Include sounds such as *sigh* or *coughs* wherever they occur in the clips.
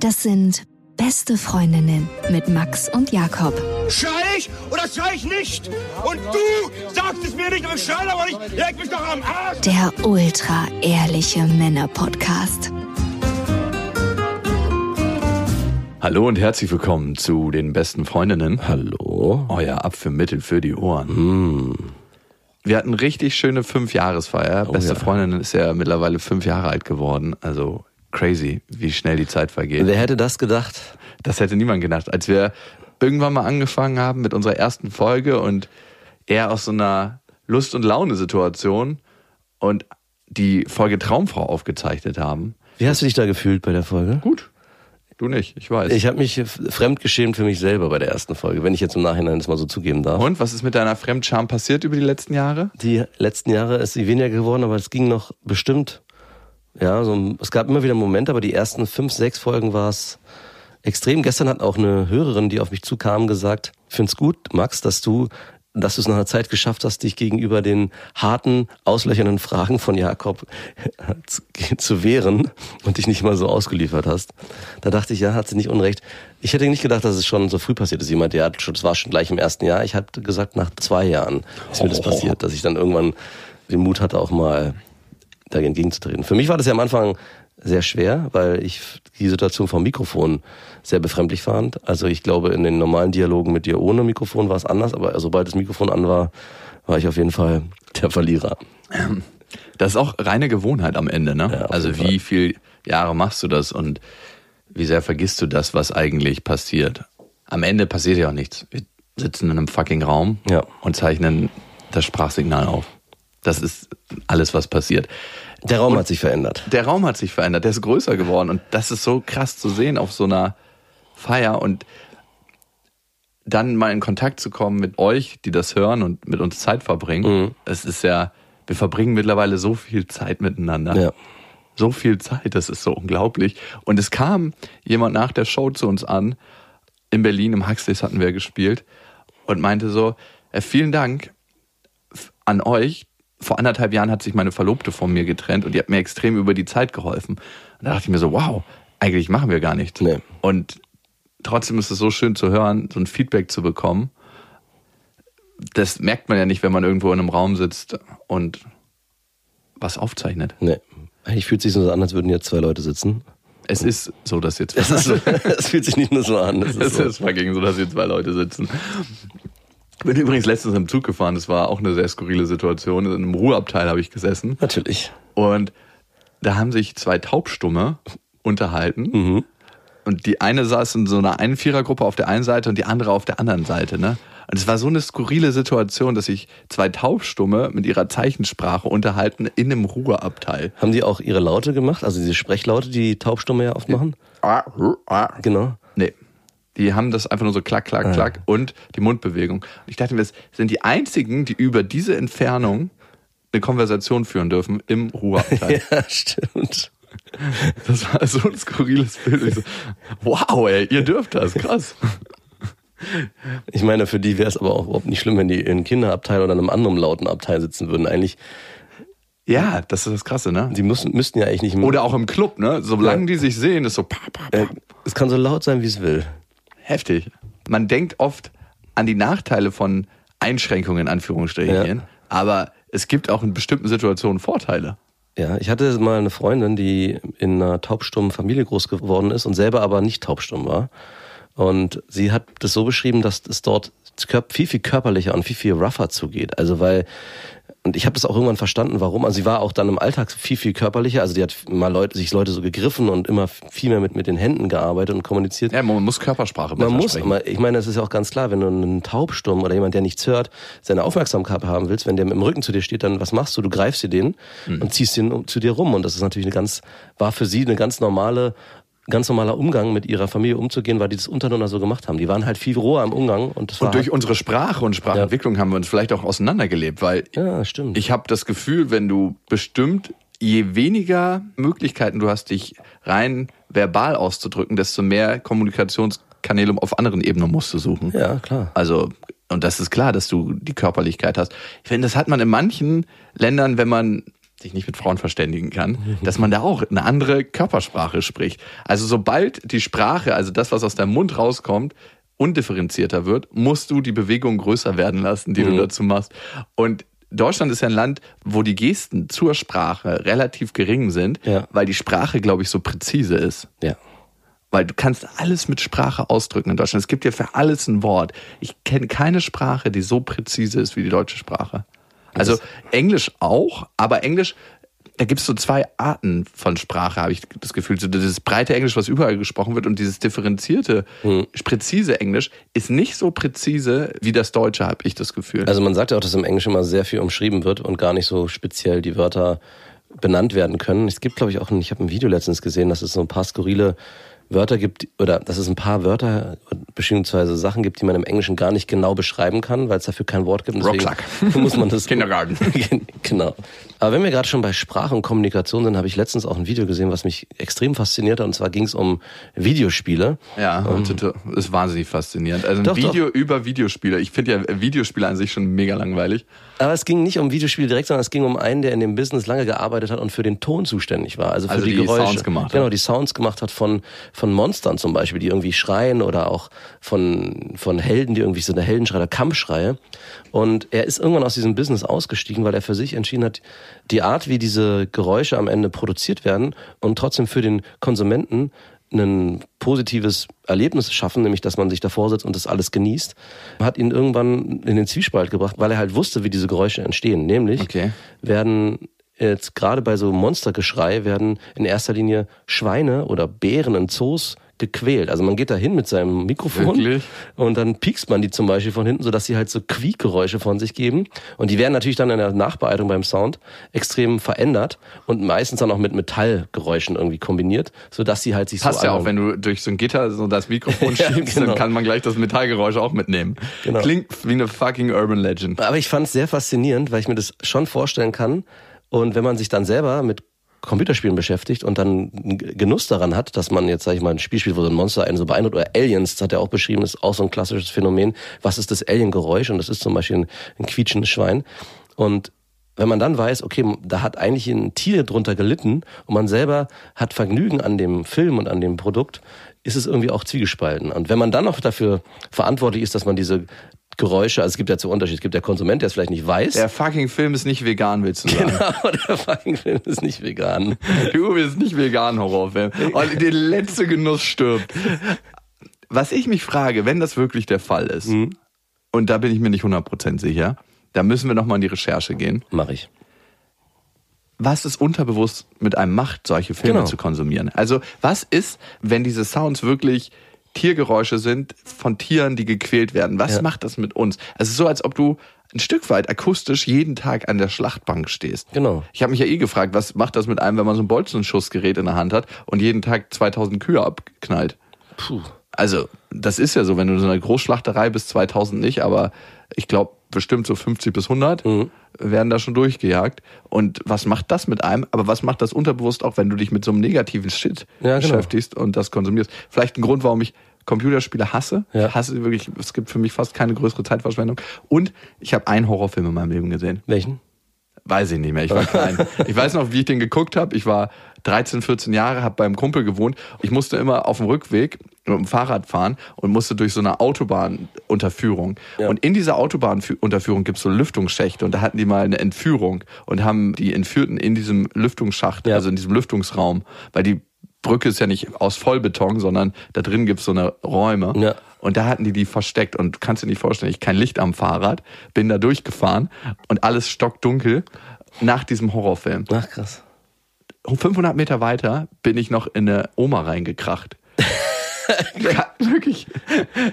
Das sind beste Freundinnen mit Max und Jakob. Schrei ich oder schrei ich nicht? Und du sagst es mir nicht, aber ich schrei aber nicht. Leg mich doch am Arsch. Der ultra ehrliche Männer-Podcast. Hallo und herzlich willkommen zu den besten Freundinnen. Hallo. Euer Apfelmittel für die Ohren. Wir hatten richtig schöne Fünfjahresfeier. Beste ja. Freundinnen ist ja mittlerweile fünf Jahre alt geworden. Also crazy, wie schnell die Zeit vergeht. Wer hätte das gedacht? Das hätte niemand gedacht. Als wir irgendwann mal angefangen haben mit unserer ersten Folge und eher aus so einer Lust- und Laune-Situation und die Folge Traumfrau aufgezeichnet haben. Wie hast du dich da gefühlt bei der Folge? Gut. Du nicht, ich weiß. Ich habe mich fremdgeschämt für mich selber bei der ersten Folge, wenn ich jetzt im Nachhinein das mal so zugeben darf. und was ist mit deiner Fremdscham passiert über die letzten Jahre? Die letzten Jahre ist sie weniger geworden, aber es ging noch bestimmt. Ja, so, es gab immer wieder Momente, aber die ersten fünf, sechs Folgen war es extrem. Gestern hat auch eine Hörerin, die auf mich zukam, gesagt, ich find's gut, Max, dass du dass du es nach einer Zeit geschafft hast, dich gegenüber den harten, auslöchernden Fragen von Jakob zu, zu wehren und dich nicht mal so ausgeliefert hast. Da dachte ich, ja, hat sie nicht unrecht. Ich hätte nicht gedacht, dass es schon so früh passiert ist. Jemand, der hat schon, das war schon gleich im ersten Jahr. Ich hatte gesagt, nach zwei Jahren ist mir das Oh. passiert, dass ich dann irgendwann den Mut hatte, auch mal dagegen entgegenzutreten. Für mich war das ja am Anfang sehr schwer, weil ich die Situation vom Mikrofon sehr befremdlich fand. Also ich glaube, in den normalen Dialogen mit dir ohne Mikrofon war es anders, aber sobald das Mikrofon an war, war ich auf jeden Fall *laughs* der Verlierer. Das ist auch reine Gewohnheit am Ende, ne? Ja, also wie viel Jahre machst du das und wie sehr vergisst du das, was eigentlich passiert? Am Ende passiert ja auch nichts. Wir sitzen in einem fucking Raum Ja. und zeichnen das Sprachsignal auf. Das ist alles, was passiert. Der Raum hat sich verändert. Der Raum hat sich verändert, der ist größer geworden und das ist so krass zu sehen auf so einer Feier und dann mal in Kontakt zu kommen mit euch, die das hören und mit uns Zeit verbringen. Es ist ja, wir verbringen mittlerweile so viel Zeit miteinander. Ja. So viel Zeit, das ist so unglaublich. Und es kam jemand nach der Show zu uns an, in Berlin, im Huxleys hatten wir gespielt, und meinte so, äh, vielen Dank an euch. Vor anderthalb Jahren hat sich meine Verlobte von mir getrennt und die hat mir extrem über die Zeit geholfen. Und da dachte ich mir so, wow, eigentlich machen wir gar nichts. Nee. Und trotzdem ist es so schön zu hören, so ein Feedback zu bekommen. Das merkt man ja nicht, wenn man irgendwo in einem Raum sitzt und was aufzeichnet. Nee. Eigentlich fühlt es sich so an, als würden jetzt zwei Leute sitzen. Es ist so, dass jetzt Es, ist so, *laughs* es fühlt sich nicht nur so an. Es ist Es so. ist fucking so, dass hier zwei Leute sitzen. Ich bin übrigens letztens im Zug gefahren, das war auch eine sehr skurrile Situation. In einem Ruheabteil habe ich gesessen Natürlich. und da haben sich zwei Taubstumme unterhalten. Und die eine saß in so einer einen Vierergruppe auf der einen Seite und die andere auf der anderen Seite, ne? Und es war so eine skurrile Situation, dass sich zwei Taubstumme mit ihrer Zeichensprache unterhalten in einem Ruheabteil. Haben die auch ihre Laute gemacht? Also diese Sprechlaute, die Taubstumme ja oft machen? Genau. Die haben das einfach nur so klack, klack, klack und die Mundbewegung. Und ich dachte mir, das sind die einzigen, die über diese Entfernung eine Konversation führen dürfen im Ruheabteil. *laughs* Ja, stimmt. Das war so ein skurriles Bild. So, wow, ey, ihr dürft das, krass. Ich meine, für die wäre es aber auch überhaupt nicht schlimm, wenn die in Kinderabteil oder in einem anderen lauten Abteil sitzen würden. Eigentlich, Ja, das ist das Krasse, ne? die müssen, müssten ja eigentlich nicht mehr. Oder auch im Club, ne? Solange Ja. die sich sehen, ist so pa, pa, pa. äh, es kann so laut sein, wie es will. Heftig. Man denkt oft an die Nachteile von Einschränkungen in Anführungsstrichen, Ja. aber es gibt auch in bestimmten Situationen Vorteile. Ja, ich hatte mal eine Freundin, die in einer taubstummen Familie groß geworden ist und selber aber nicht taubstumm war. Und sie hat das so beschrieben, dass es dort viel, viel körperlicher und viel, viel rougher zugeht. Also weil, und ich habe das auch irgendwann verstanden, warum. Also sie war auch dann im Alltag viel, viel körperlicher. Also die hat mal Leute, sich Leute so gegriffen und immer viel mehr mit, mit den Händen gearbeitet und kommuniziert. Ja, man muss Körpersprache Man muss, sprechen. ich meine, es ist ja auch ganz klar, wenn du einen Taubstumm oder jemand, der nichts hört, seine Aufmerksamkeit haben willst, wenn der mit dem Rücken zu dir steht, dann was machst du? Du greifst dir den Mhm. und ziehst ihn zu dir rum. Und das ist natürlich eine ganz, war für sie eine ganz normale, ganz normaler Umgang mit ihrer Familie umzugehen, weil die das untereinander so gemacht haben. Die waren halt viel roher im Umgang und das war Und durch halt, unsere Sprache und Sprachentwicklung haben wir uns vielleicht auch auseinandergelebt, weil ja, stimmt. ich habe das Gefühl, wenn du bestimmt, je weniger Möglichkeiten du hast, dich rein verbal auszudrücken, desto mehr Kommunikationskanäle auf anderen Ebenen musst du suchen. ja, klar. Also Und das ist klar, dass du die Körperlichkeit hast. Ich finde, das hat man in manchen Ländern, wenn man sich nicht mit Frauen verständigen kann, dass man da auch eine andere Körpersprache spricht. Also sobald die Sprache, also das, was aus deinem Mund rauskommt, undifferenzierter wird, musst du die Bewegung größer werden lassen, die Mhm. du dazu machst. Und Deutschland ist ja ein Land, wo die Gesten zur Sprache relativ gering sind, Ja. weil die Sprache, glaube ich, so präzise ist. Ja. Weil du kannst alles mit Sprache ausdrücken in Deutschland. Es gibt ja für alles ein Wort. Ich kenne keine Sprache, die so präzise ist wie die deutsche Sprache. Also Englisch auch, aber Englisch, da gibt es so zwei Arten von Sprache, habe ich das Gefühl. So dieses breite Englisch, was überall gesprochen wird, und dieses differenzierte, präzise Englisch ist nicht so präzise wie das Deutsche, habe ich das Gefühl. Also man sagt ja auch, dass im Englischen immer sehr viel umschrieben wird und gar nicht so speziell die Wörter benannt werden können. Es gibt, glaube ich, auch, ein, ich habe ein Video letztens gesehen, dass es so ein paar skurrile Wörter gibt, oder dass es ein paar Wörter beziehungsweise Sachen gibt, die man im Englischen gar nicht genau beschreiben kann, weil es dafür kein Wort gibt. Rucksack. *laughs* muss man das *laughs* Kindergarten. *laughs* genau. Aber wenn wir gerade schon bei Sprache und Kommunikation sind, habe ich letztens auch ein Video gesehen, was mich extrem fasziniert hat. Und zwar ging es um Videospiele. Ja, und das ist wahnsinnig faszinierend. Also ein Doch, Video über Videospiele. Ich finde ja Videospiele an sich schon mega langweilig. Aber es ging nicht um Videospiele direkt, sondern es ging um einen, der in dem Business lange gearbeitet hat und für den Ton zuständig war. Also für Also die, die Geräusche. Sounds gemacht hat. Genau, die Sounds gemacht hat von, von Monstern zum Beispiel, die irgendwie schreien oder auch von, von Helden, die irgendwie so eine Heldenschrei oder Kampfschreie. Und er ist irgendwann aus diesem Business ausgestiegen, weil er für sich entschieden hat, die Art, wie diese Geräusche am Ende produziert werden und trotzdem für den Konsumenten ein positives Erlebnis schaffen, nämlich dass man sich davor sitzt und das alles genießt, hat ihn irgendwann in den Zwiespalt gebracht, weil er halt wusste, wie diese Geräusche entstehen. Nämlich Okay. werden jetzt gerade bei so Monstergeschrei werden in erster Linie Schweine oder Bären in Zoos gequält. Also man geht da hin mit seinem Mikrofon Wirklich? und dann piekst man die zum Beispiel von hinten, sodass sie halt so Quiekgeräusche von sich geben. Und die werden natürlich dann in der Nachbearbeitung beim Sound extrem verändert und meistens dann auch mit Metallgeräuschen irgendwie kombiniert, sodass sie halt sich Passt so ja auch, wenn du durch so ein Gitter so das Mikrofon *laughs* Ja, schiebst, genau. dann kann man gleich das Metallgeräusch auch mitnehmen. Genau. Klingt wie eine fucking Urban Legend. Aber ich fand es sehr faszinierend, weil ich mir das schon vorstellen kann. Und wenn man sich dann selber mit Computerspielen beschäftigt und dann Genuss daran hat, dass man jetzt, sag ich mal, ein Spiel spielt, wo so ein Monster einen so beeindruckt, oder Aliens, das hat er auch beschrieben, ist auch so ein klassisches Phänomen. Was ist das Alien-Geräusch? Und das ist zum Beispiel ein, ein quietschendes Schwein. Und wenn man dann weiß, okay, da hat eigentlich ein Tier drunter gelitten und man selber hat Vergnügen an dem Film und an dem Produkt, ist es irgendwie auch zwiegespalten. Und wenn man dann noch dafür verantwortlich ist, dass man diese Geräusche, also es gibt ja zu Unterschied, es gibt der Konsument, der es vielleicht nicht weiß. Der fucking Film ist nicht vegan, willst du sagen. Genau, *laughs* der fucking Film ist nicht vegan. Du bist nicht vegan, Horrorfilm. Und der letzte Genuss stirbt. Was ich mich frage, wenn das wirklich der Fall ist, Mhm. und da bin ich mir nicht 100% sicher, da müssen wir nochmal in die Recherche gehen. Mach ich. was es unterbewusst mit einem macht, solche Filme Genau. zu konsumieren. Also was ist, wenn diese Sounds wirklich Tiergeräusche sind von Tieren, die gequält werden? Was Ja. macht das mit uns? Es ist so, als ob du ein Stück weit akustisch jeden Tag an der Schlachtbank stehst. Genau. Ich habe mich ja eh gefragt, was macht das mit einem, wenn man so ein Bolzenschussgerät in der Hand hat und jeden Tag 2000 Kühe abknallt? Puh. Also, das ist ja so, wenn du in so einer Großschlachterei bist, 2000 nicht, aber ich glaube, bestimmt so 50 bis 100 Mhm. werden da schon durchgejagt. Und was macht das mit einem? Aber was macht das unterbewusst auch, wenn du dich mit so einem negativen Shit Ja, genau. beschäftigst und das konsumierst? Vielleicht ein Grund, warum ich Computerspiele hasse. Ja. Ich hasse wirklich, es gibt für mich fast keine größere Zeitverschwendung. Und ich habe einen Horrorfilm in meinem Leben gesehen. Welchen? Weiß ich nicht mehr, ich war klein. ich weiß noch, wie ich den geguckt habe. Ich war 13, 14 Jahre, habe beim Kumpel gewohnt. Ich musste immer auf dem Rückweg mit dem Fahrrad fahren und musste durch so eine Autobahnunterführung. Ja. Und in dieser Autobahnunterführung gibt's so Lüftungsschächte und da hatten die mal eine Entführung und haben die Entführten in diesem Lüftungsschacht, Ja. also in diesem Lüftungsraum, weil die Brücke ist ja nicht aus Vollbeton, sondern da drin gibt's so eine Räume. Ja. Und da hatten die die versteckt und du kannst dir nicht vorstellen, ich kein Licht am Fahrrad, bin da durchgefahren und alles stockdunkel nach diesem Horrorfilm. Ach, krass. 500 Meter weiter bin ich noch in eine Oma reingekracht. *laughs* ja, wirklich.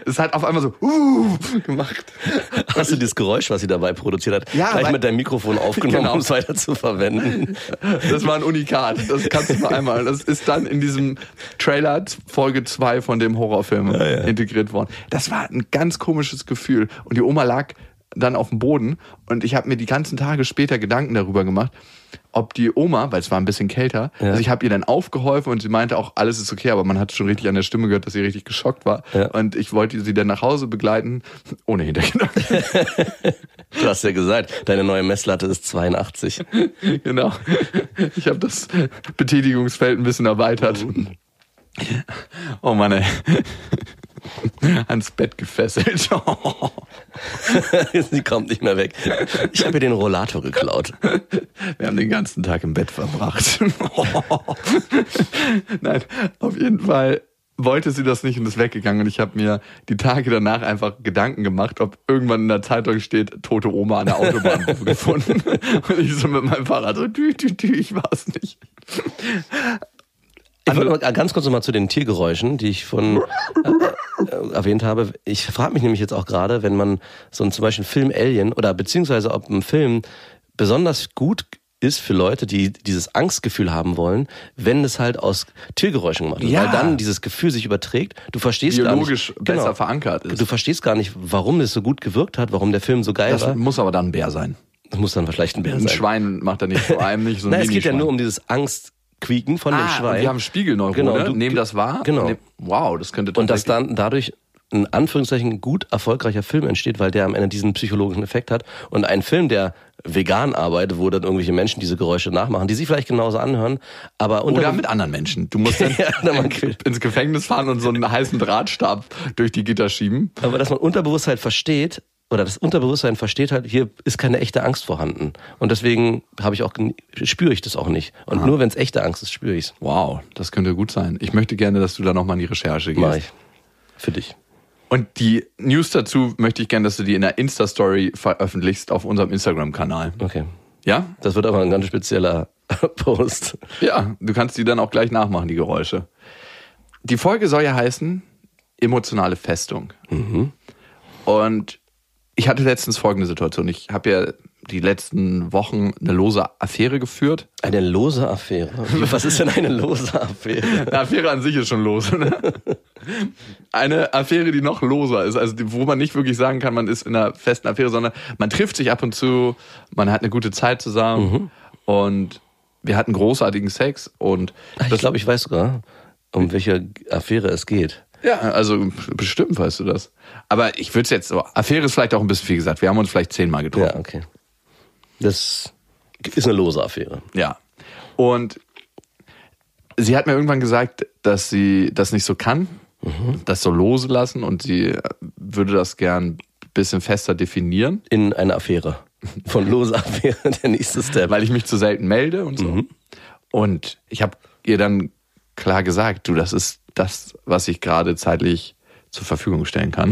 Es hat auf einmal so uh, gemacht. Hast du dieses Geräusch, was sie dabei produziert hat, Ja, gleich mit deinem Mikrofon *laughs* aufgenommen, Genau. um es weiter zu verwenden? Das war ein Unikat. Das kannst du nur einmal. Das ist dann in diesem Trailer Folge 2 von dem Horrorfilm integriert worden. Das war ein ganz komisches Gefühl. Und die Oma lag dann auf dem Boden und ich habe mir die ganzen Tage später Gedanken darüber gemacht, ob die Oma, weil es war ein bisschen kälter, Ja. also ich habe ihr dann aufgeholfen und sie meinte auch, alles ist okay, aber man hat schon richtig an der Stimme gehört, dass sie richtig geschockt war. Ja. Und ich wollte sie dann nach Hause begleiten, ohne Hintergedanken. *laughs* Du hast ja gesagt, deine neue Messlatte ist 82. *laughs* genau. Ich habe das Betätigungsfeld ein bisschen erweitert. Oh Mann, ey. *laughs* Ans Bett gefesselt. *laughs* Sie kommt nicht mehr weg. Ich habe ihr den Rollator geklaut. Wir haben den ganzen Tag im Bett verbracht. *laughs* Nein, auf jeden Fall wollte sie das nicht und ist weggegangen. Und ich habe mir die Tage danach einfach Gedanken gemacht, ob irgendwann in der Zeitung steht, tote Oma an der Autobahn gefunden. Und ich so mit meinem Fahrrad so, tü, tü, tü, ich war es nicht. Ich wollte mal ganz kurz noch mal zu den Tiergeräuschen, die ich von äh, äh, erwähnt habe. Ich frage mich nämlich jetzt auch gerade, wenn man so einen, zum Beispiel einen Film Alien oder beziehungsweise ob ein Film besonders gut ist für Leute, die dieses Angstgefühl haben wollen, wenn es halt aus Tiergeräuschen gemacht wird. Ja. Weil dann dieses Gefühl sich überträgt. Du verstehst Biologisch gar nicht, genau. besser verankert ist. Du verstehst gar nicht, warum es so gut gewirkt hat, warum der Film so geil Das war. muss aber dann ein Bär sein. Das muss dann vielleicht ein Bär Ein sein. Schwein macht er nicht, vor allem nicht so ein *laughs* Nein, es geht ja nur um dieses Angstquieken von dem ah, Schwein. und wir haben Spiegelneurone, Genau, du- nehmen das wahr. genau. nehmen- Wow, das könnte Und dass dann dadurch in Anführungszeichen gut erfolgreicher Film entsteht, weil der am Ende diesen psychologischen Effekt hat. Und ein Film, der vegan arbeitet, wo dann irgendwelche Menschen diese Geräusche nachmachen, die sich vielleicht genauso anhören, aber unter Oder mit anderen Menschen. Du musst *laughs* dann Ja, ins Gefängnis fahren und so einen heißen Drahtstab durch die Gitter schieben. aber dass man Unterbewusstsein versteht oder das Unterbewusstsein versteht halt, hier ist keine echte Angst vorhanden. Und deswegen habe ich auch spüre ich das auch nicht. Und nur wenn es echte Angst ist, spüre ich's. Wow, das könnte gut sein. Ich möchte gerne, dass du da nochmal in die Recherche Mach gehst. ich. Für dich. Und die News dazu möchte ich gerne, dass du die in der Insta-Story veröffentlichst auf unserem Instagram-Kanal. Okay. Ja? Das wird aber ein ganz spezieller *laughs* Post. Ja, du kannst die dann auch gleich nachmachen, die Geräusche. Die Folge soll ja heißen emotionale Festung. Und ich hatte letztens folgende Situation. Ich habe ja die letzten Wochen eine lose Affäre geführt. Eine lose Affäre. Was ist denn eine lose Affäre? *laughs* Eine Affäre an sich ist schon los. Ne? Eine Affäre, die noch loser ist, also wo man nicht wirklich sagen kann, man ist in einer festen Affäre, sondern man trifft sich ab und zu, man hat eine gute Zeit zusammen und wir hatten großartigen Sex und Ach, ich glaube, ich weiß sogar, um welche Affäre es geht. Ja, also bestimmt weißt du das. Aber ich würde es jetzt so, Affäre ist vielleicht auch ein bisschen viel gesagt. Wir haben uns vielleicht zehnmal getroffen. Ja, okay. Das ist eine lose Affäre. Ja. Und sie hat mir irgendwann gesagt, dass sie das nicht so kann, das so loslassen und sie würde das gern ein bisschen fester definieren, In eine Affäre. Von lose Affäre, der nächste Step. weil ich mich zu selten melde und so. Und ich habe ihr dann klar gesagt, du, das ist das, was ich gerade zeitlich zur Verfügung stellen kann.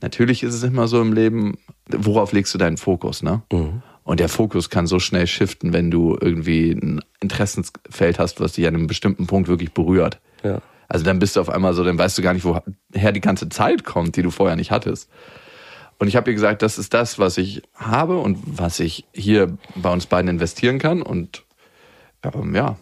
Natürlich ist es immer so im Leben, worauf legst du deinen Fokus, ne? Und der Fokus kann so schnell shiften, wenn du irgendwie ein Interessensfeld hast, was dich an einem bestimmten Punkt wirklich berührt. Ja. Also dann bist du auf einmal so, dann weißt du gar nicht, woher die ganze Zeit kommt, die du vorher nicht hattest. Und ich habe ihr gesagt, das ist das, was ich habe und was ich hier bei uns beiden investieren kann. Und ähm, ja,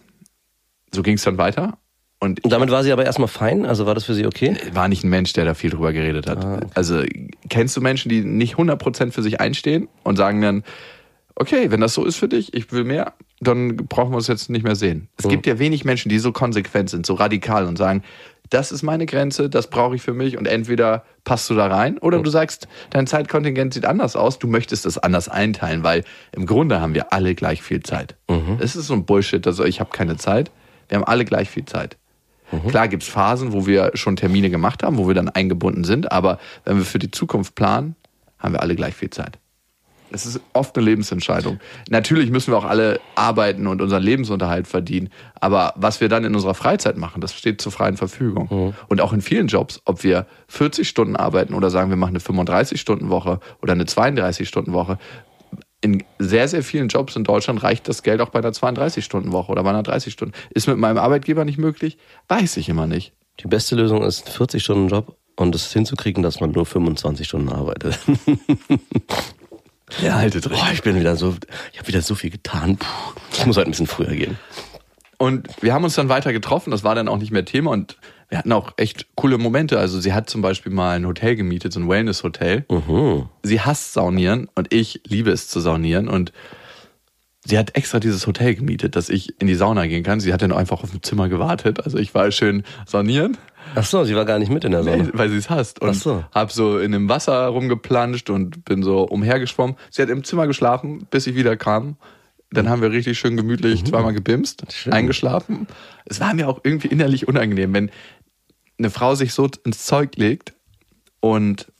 so ging es dann weiter. Und Und damit war sie aber erstmal fein, also war das für sie okay? war nicht ein Mensch, der da viel drüber geredet hat. Also kennst du Menschen, die nicht 100% für sich einstehen und sagen dann, okay, wenn das so ist für dich, ich will mehr, dann brauchen wir uns jetzt nicht mehr sehen. Es gibt ja wenig Menschen, die so konsequent sind, so radikal und sagen, das ist meine Grenze, das brauche ich für mich und entweder passt du da rein oder du sagst, dein Zeitkontingent sieht anders aus, du möchtest es anders einteilen, weil im Grunde haben wir alle gleich viel Zeit. Es ist so ein Bullshit, also ich habe keine Zeit, wir haben alle gleich viel Zeit. Klar gibt's Phasen, wo wir schon Termine gemacht haben, wo wir dann eingebunden sind, aber wenn wir für die Zukunft planen, haben wir alle gleich viel Zeit. Es ist oft eine Lebensentscheidung. Natürlich müssen wir auch alle arbeiten und unseren Lebensunterhalt verdienen, aber was wir dann in unserer Freizeit machen, das steht zur freien Verfügung. Und auch in vielen Jobs, ob wir 40 Stunden arbeiten oder sagen, wir machen eine 35-Stunden-Woche oder eine 32-Stunden-Woche, in sehr, sehr vielen Jobs in Deutschland reicht das Geld auch bei einer 32-Stunden-Woche oder bei einer 30 Stunden. Ist mit meinem Arbeitgeber nicht möglich? Weiß ich immer nicht. Die beste Lösung ist ein 40-Stunden-Job und es hinzukriegen, dass man nur 25 Stunden arbeitet. *laughs* Ja, haltet Boah, ich bin wieder so, ich habe wieder so viel getan. Puh, ich muss heute ein bisschen früher gehen. Und wir haben uns dann weiter getroffen, das war dann auch nicht mehr Thema und wir hatten auch echt coole Momente. Also sie hat zum Beispiel mal ein Hotel gemietet, so ein Wellness-Hotel. Sie hasst Saunieren und ich liebe es zu saunieren und sie hat extra dieses Hotel gemietet, dass ich in die Sauna gehen kann. Sie hat dann einfach auf dem Zimmer gewartet. Also ich war schön saunieren. Ach so, sie war gar nicht mit in der Sonne. Nee, weil sie es hasst. Und Ach so. hab so in dem Wasser rumgeplanscht und bin so umhergeschwommen. Sie hat im Zimmer geschlafen, bis ich wieder kam. Dann haben wir richtig schön gemütlich zweimal gebimst, Mhm. Schön. eingeschlafen. Es war mir auch irgendwie innerlich unangenehm, wenn eine Frau sich so ins Zeug legt und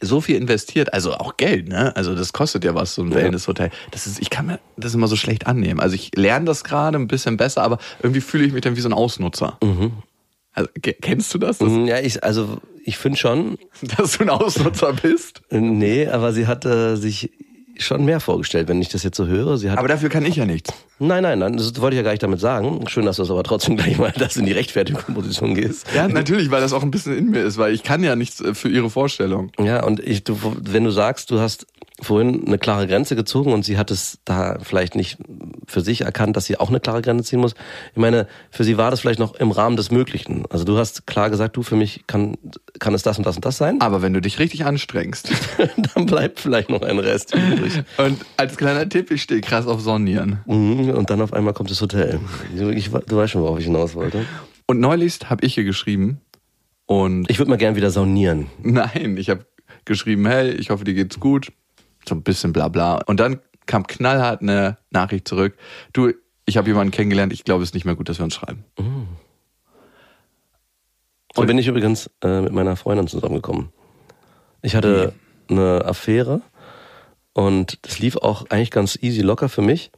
so viel investiert, also auch Geld, ne? Also das kostet ja was, so ein Ja. Wellness-Hotel. Das ist, ich kann mir das immer so schlecht annehmen. Also ich lerne das gerade ein bisschen besser, aber irgendwie fühle ich mich dann wie so ein Ausnutzer. Also, ke- kennst du das, dass, Mhm, Ja, ich, also ich finde schon, *laughs* dass du ein Ausnutzer bist? nee, aber sie hat äh, sich schon mehr vorgestellt, wenn ich das jetzt so höre. Sie hat, Aber dafür kann ich ja nichts. nein, nein, nein, das wollte ich ja gar nicht damit sagen. Schön, dass du es aber trotzdem gleich mal, dass du in die Rechtfertigungsposition gehst. Ja, natürlich, weil das auch ein bisschen in mir ist, weil ich kann ja nichts äh, für ihre Vorstellung. Ja, und ich, du, wenn du sagst, du hast vorhin eine klare Grenze gezogen und sie hat es da vielleicht nicht für sich erkannt, dass sie auch eine klare Grenze ziehen muss. Ich meine, für sie war das vielleicht noch im Rahmen des Möglichen. Also du hast klar gesagt, du, für mich kann, kann es das und das und das sein. Aber wenn du dich richtig anstrengst. *laughs* Dann bleibt vielleicht noch ein Rest übrig. Und als kleiner Tipp, ich stehe krass auf Sonnieren. Mhm, Und dann auf einmal kommt das Hotel. Du, ich, du weißt schon, worauf ich hinaus wollte. Und neulich habe ich hier geschrieben und Ich würde mal gern wieder saunieren. Nein, ich habe geschrieben, hey, ich hoffe, dir geht's gut. So ein bisschen bla bla. Und dann kam knallhart eine Nachricht zurück. Du, ich habe jemanden kennengelernt, ich glaube, es ist nicht mehr gut, dass wir uns schreiben. So bin ich übrigens äh, mit meiner Freundin zusammengekommen. Ich hatte eine Affäre und das lief auch eigentlich ganz easy locker für mich.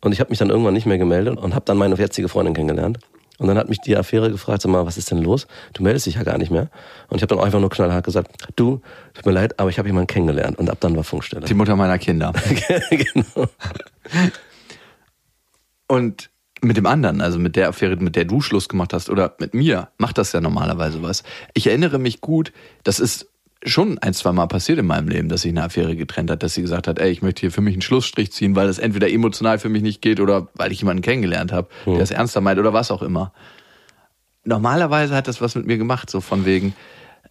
Und ich habe mich dann irgendwann nicht mehr gemeldet und habe dann meine jetzige Freundin kennengelernt. Und dann hat mich die Affäre gefragt, sag mal, was ist denn los? Du meldest dich ja gar nicht mehr. Und ich habe dann einfach nur knallhart gesagt, du, tut mir leid, aber ich habe jemanden kennengelernt. Und ab dann war Funkstelle. Die Mutter meiner Kinder. *laughs* genau. Und mit dem anderen, also mit der Affäre, mit der du Schluss gemacht hast, oder mit mir, macht das ja normalerweise was. Ich erinnere mich gut, das ist schon ein, zwei Mal passiert in meinem Leben, dass sich eine Affäre getrennt hat, dass sie gesagt hat, ey, ich möchte hier für mich einen Schlussstrich ziehen, weil es entweder emotional für mich nicht geht oder weil ich jemanden kennengelernt habe, der es ernster meint oder was auch immer. Normalerweise hat das was mit mir gemacht, so von wegen,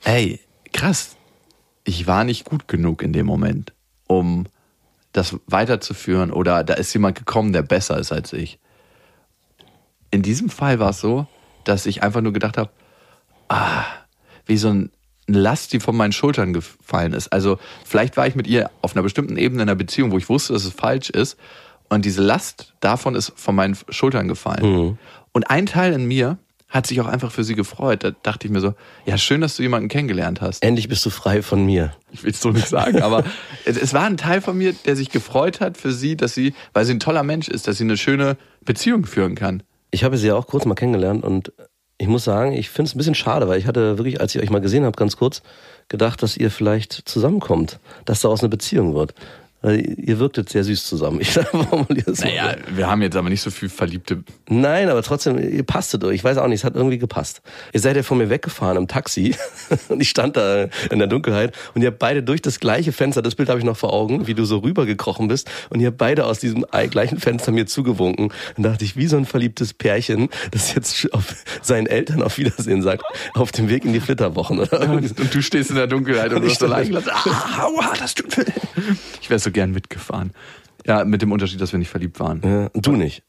ey, krass, ich war nicht gut genug in dem Moment, um das weiterzuführen oder da ist jemand gekommen, der besser ist als ich. In diesem Fall war es so, dass ich einfach nur gedacht habe, ah, wie so ein, Last, die von meinen Schultern gefallen ist. Also vielleicht war ich mit ihr auf einer bestimmten Ebene in einer Beziehung, wo ich wusste, dass es falsch ist und diese Last davon ist von meinen Schultern gefallen. Und ein Teil in mir hat sich auch einfach für sie gefreut. Da dachte ich mir so, ja, schön, dass du jemanden kennengelernt hast. Endlich bist du frei von mir. Ich will es so nicht sagen, aber *laughs* es, es war ein Teil von mir, der sich gefreut hat für sie, dass sie, weil sie ein toller Mensch ist, dass sie eine schöne Beziehung führen kann. Ich habe sie ja auch kurz mal kennengelernt und ich muss sagen, ich finde es ein bisschen schade, weil ich hatte wirklich, als ich euch mal gesehen habe, ganz kurz, gedacht, dass ihr vielleicht zusammenkommt, dass daraus eine Beziehung wird. Weil ihr wirktet sehr süß zusammen. Ich *laughs* formuliere es mal. Naja, wir haben jetzt aber nicht so viel verliebte. Nein, aber trotzdem, ihr passtet euch. Ich weiß auch nicht, es hat irgendwie gepasst. Ihr seid ja von mir weggefahren im Taxi *laughs* und ich stand da in der Dunkelheit und ihr habt beide durch das gleiche Fenster, das Bild habe ich noch vor Augen, wie du so rübergekrochen bist und ihr habt beide aus diesem gleichen Fenster mir zugewunken. Und da dachte ich, wie so ein verliebtes Pärchen, das jetzt auf seinen Eltern auf Wiedersehen sagt, auf dem Weg in die Flitterwochen. Oder? Und du stehst in der Dunkelheit und Und stand allein gelassen. Ah, aua, das tut. Ich wäre so gern mitgefahren. Ja, mit dem Unterschied, dass wir nicht verliebt waren. Ja, und du nicht.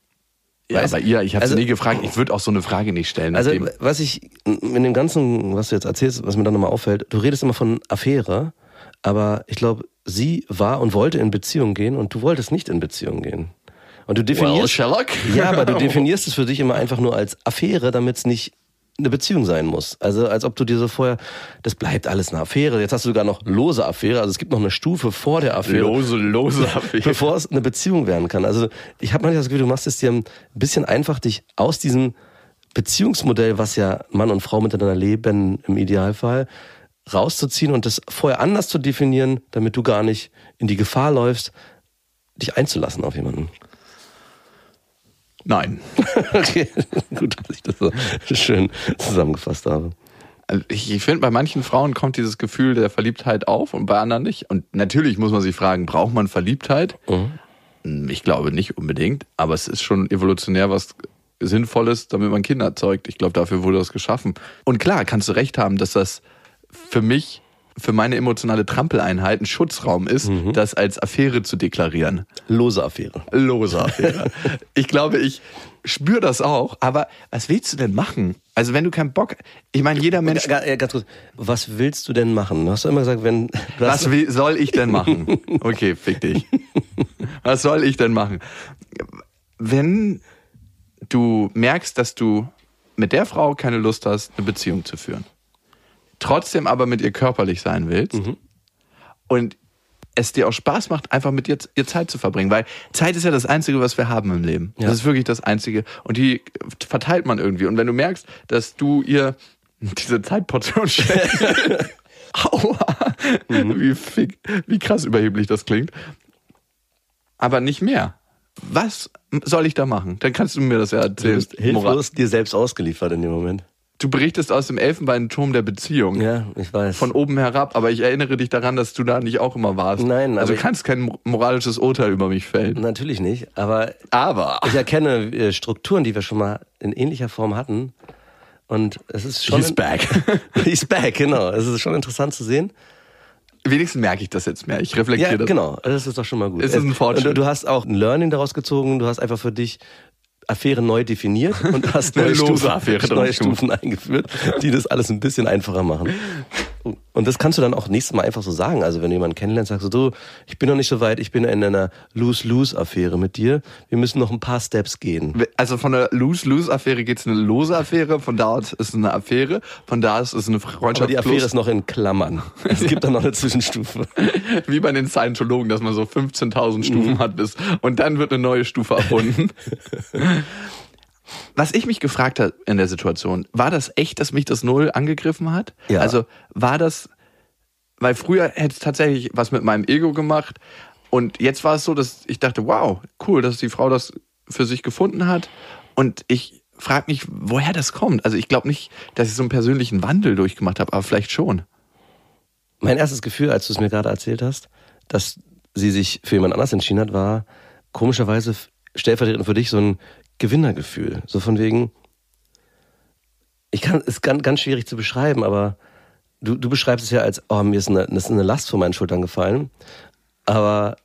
Ja, Weißt- bei ihr, ich habe also- sie nie gefragt. Ich würde auch so eine Frage nicht stellen. Also was ich in dem ganzen, was du jetzt erzählst, was mir dann nochmal auffällt, du redest immer von Affäre, aber ich glaube, sie war und wollte in Beziehung gehen und du wolltest nicht in Beziehung gehen. Und du well, definierst, Sherlock. ja, aber du *laughs* definierst es für dich immer einfach nur als Affäre, damit es nicht eine Beziehung sein muss. Also als ob du dir so vorher, das bleibt alles eine Affäre. Jetzt hast du sogar noch lose Affäre, also es gibt noch eine Stufe vor der Affäre Lose, lose *laughs* Affäre. bevor es eine Beziehung werden kann. Also ich habe manchmal das Gefühl, du machst es dir ein bisschen einfach, dich aus diesem Beziehungsmodell, was ja Mann und Frau miteinander leben im Idealfall, rauszuziehen und das vorher anders zu definieren, damit du gar nicht in die Gefahr läufst, dich einzulassen auf jemanden. Nein. *laughs* Okay, gut, dass ich das so schön zusammengefasst habe. Also ich, finde, bei manchen Frauen kommt dieses Gefühl der Verliebtheit auf und bei anderen nicht. Und natürlich muss man sich fragen, braucht man Verliebtheit? Mhm. Ich glaube nicht unbedingt, aber es ist schon evolutionär was Sinnvolles, damit man Kinder zeugt. Ich glaube, dafür wurde das geschaffen. Und klar, kannst du recht haben, dass das für mich für meine emotionale Trampeleinheit ein Schutzraum ist, Mhm. das als Affäre zu deklarieren. Lose Affäre. Lose Affäre. *laughs* ich glaube, ich spüre das auch, aber was willst du denn machen? Also wenn du keinen Bock, ich meine, jeder Mensch, ja, ganz kurz. Was willst du denn machen? Du hast immer gesagt, wenn. Was will, soll ich denn machen? *laughs* Okay, fick dich. Was soll ich denn machen? Wenn du merkst, dass du mit der Frau keine Lust hast, eine Beziehung zu führen, trotzdem aber mit ihr körperlich sein willst und es dir auch Spaß macht, einfach mit ihr, ihr Zeit zu verbringen, weil Zeit ist ja das Einzige, was wir haben im Leben. Ja. Das ist wirklich das Einzige und die verteilt man irgendwie. Und wenn du merkst, dass du ihr *laughs* diese Zeitportion schenkst, *laughs* aua, wie, fick, wie krass überheblich das klingt, aber nicht mehr. Was soll ich da machen? Dann kannst du mir das ja du erzählen. bist Moral. hilflos dir selbst ausgeliefert in dem Moment. Du berichtest aus dem Elfenbeinturm der Beziehung. Ja, ich weiß. Von oben herab, aber ich erinnere dich daran, dass du da nicht auch immer warst. Nein, Also du kannst kein moralisches Urteil über mich fällen. Natürlich nicht, aber Aber ich erkenne äh, Strukturen, die wir schon mal in ähnlicher Form hatten. Und es ist schon. He's back. *laughs* He's back, genau. Es ist schon interessant zu sehen. wenigstens merke ich das jetzt mehr. Ich reflektiere Ja, das. genau. Das ist doch schon mal gut. Es ist ein Fortschritt. Und du hast auch ein Learning daraus gezogen. Du hast einfach für dich Affäre neu definiert und *laughs* hast neue, Stufen, neue Stufen eingeführt, die das alles ein bisschen einfacher machen. Und das kannst du dann auch nächstes Mal einfach so sagen. Also wenn du jemanden kennenlernst, sagst du, du, ich bin noch nicht so weit, ich bin in einer Lose-Lose-Affäre mit dir. Wir müssen noch ein paar Steps gehen. Also von der Lose-Lose-Affäre geht es eine lose Affäre, von da aus ist es eine Affäre, von da aus ist es eine Freundschaft Aber die Affäre plus, ist noch in Klammern. Es gibt dann noch eine Zwischenstufe. *laughs* wie bei den Scientologen, dass man so 15.000 Stufen Mhm. hat bis und dann wird eine neue Stufe erfunden. *laughs* Was ich mich gefragt habe in der Situation, war das echt, dass mich das Null angegriffen hat? Ja. Also war das, weil früher hätte es tatsächlich was mit meinem Ego gemacht und jetzt war es so, dass ich dachte, wow, cool, dass die Frau das für sich gefunden hat und ich frage mich, woher das kommt. Also ich glaube nicht, dass ich so einen persönlichen Wandel durchgemacht habe, aber vielleicht schon. Mein erstes Gefühl, als du es mir gerade erzählt hast, dass sie sich für jemand anders entschieden hat, war komischerweise stellvertretend für dich so ein Gewinnergefühl. So von wegen, ich kann, es ist ganz, ganz schwierig zu beschreiben, aber du, du beschreibst es ja als, oh, mir ist eine, ist eine Last von meinen Schultern gefallen. Aber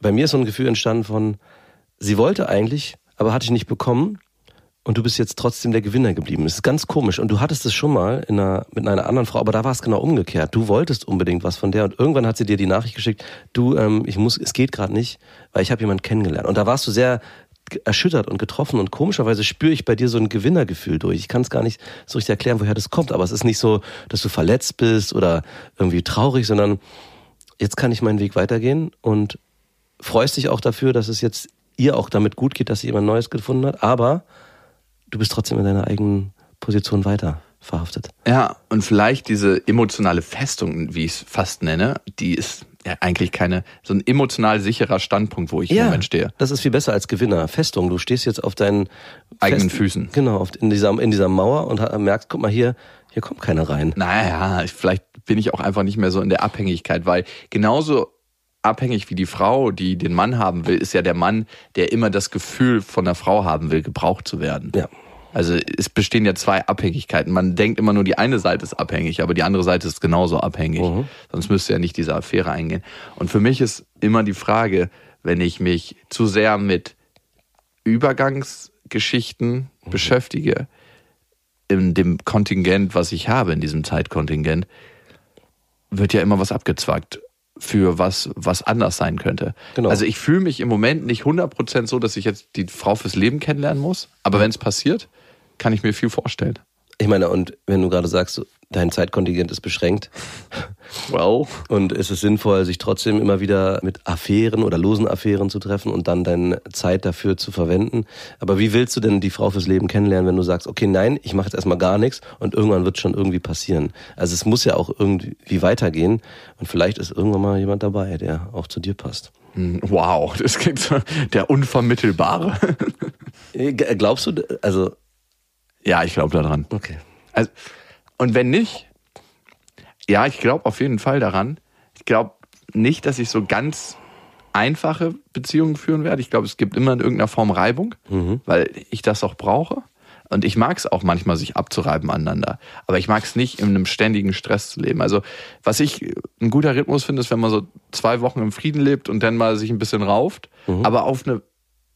bei mir ist so ein Gefühl entstanden von, sie wollte eigentlich, aber hatte ich nicht bekommen. Und du bist jetzt trotzdem der Gewinner geblieben. Das ist ganz komisch. Und du hattest es schon mal in einer, mit einer anderen Frau, aber da war es genau umgekehrt. Du wolltest unbedingt was von der und irgendwann hat sie dir die Nachricht geschickt, du, ähm, ich muss, es geht gerade nicht, weil ich habe jemanden kennengelernt. Und da warst du sehr erschüttert und getroffen und komischerweise spüre ich bei dir so ein Gewinnergefühl durch. Ich kann es gar nicht so richtig erklären, woher das kommt, aber es ist nicht so, dass du verletzt bist oder irgendwie traurig, sondern jetzt kann ich meinen Weg weitergehen und freust dich auch dafür, dass es jetzt ihr auch damit gut geht, dass sie jemand Neues gefunden hat, aber du bist trotzdem in deiner eigenen Position weiter verhaftet. Ja, und vielleicht diese emotionale Festung, wie ich es fast nenne, die ist ja eigentlich keine, so ein emotional sicherer Standpunkt, wo ich im Moment stehe. das ist viel besser als Gewinner. Festung, du stehst jetzt auf deinen Eigenen festen- Füßen. Genau, in, dieser, in dieser Mauer und merkst, guck mal hier, hier kommt keiner rein. Naja, ich- vielleicht bin ich auch einfach nicht mehr so in der Abhängigkeit, weil genauso abhängig wie die Frau, die den Mann haben will, ist ja der Mann, der immer das Gefühl von der Frau haben will, gebraucht zu werden. Ja. Also es bestehen ja zwei Abhängigkeiten. Man denkt immer nur, die eine Seite ist abhängig, aber die andere Seite ist genauso abhängig. Sonst müsste ja nicht diese Affäre eingehen. Und für mich ist immer die Frage, wenn ich mich zu sehr mit Übergangsgeschichten beschäftige, in dem Kontingent, was ich habe, in diesem Zeitkontingent, wird ja immer was abgezwackt für was, was anders sein könnte. Genau. Also ich fühle mich im Moment nicht 100% so, dass ich jetzt die Frau fürs Leben kennenlernen muss. Aber wenn es passiert, kann ich mir viel vorstellen. Ich meine, und wenn du gerade sagst, dein Zeitkontingent ist beschränkt *laughs* Well. und es ist sinnvoll, sich trotzdem immer wieder mit Affären oder losen Affären zu treffen und dann deine Zeit dafür zu verwenden. Aber wie willst du denn die Frau fürs Leben kennenlernen, wenn du sagst, okay, nein, ich mache jetzt erstmal gar nichts und irgendwann wird schon irgendwie passieren. Also es muss ja auch irgendwie weitergehen und vielleicht ist irgendwann mal jemand dabei, der auch zu dir passt. Wow, das klingt so der Unvermittelbare. Äh, Glaubst du, also, ja, ich glaube daran. okay. Also, und wenn nicht, ja, ich glaube auf jeden Fall daran. Ich glaube nicht, dass ich so ganz einfache Beziehungen führen werde. Ich glaube, es gibt immer in irgendeiner Form Reibung, weil ich das auch brauche. Und ich mag es auch manchmal, sich abzureiben aneinander. Aber ich mag es nicht, in einem ständigen Stress zu leben. Also, was ich ein guter Rhythmus finde, ist, wenn man so zwei Wochen im Frieden lebt und dann mal sich ein bisschen rauft, aber auf eine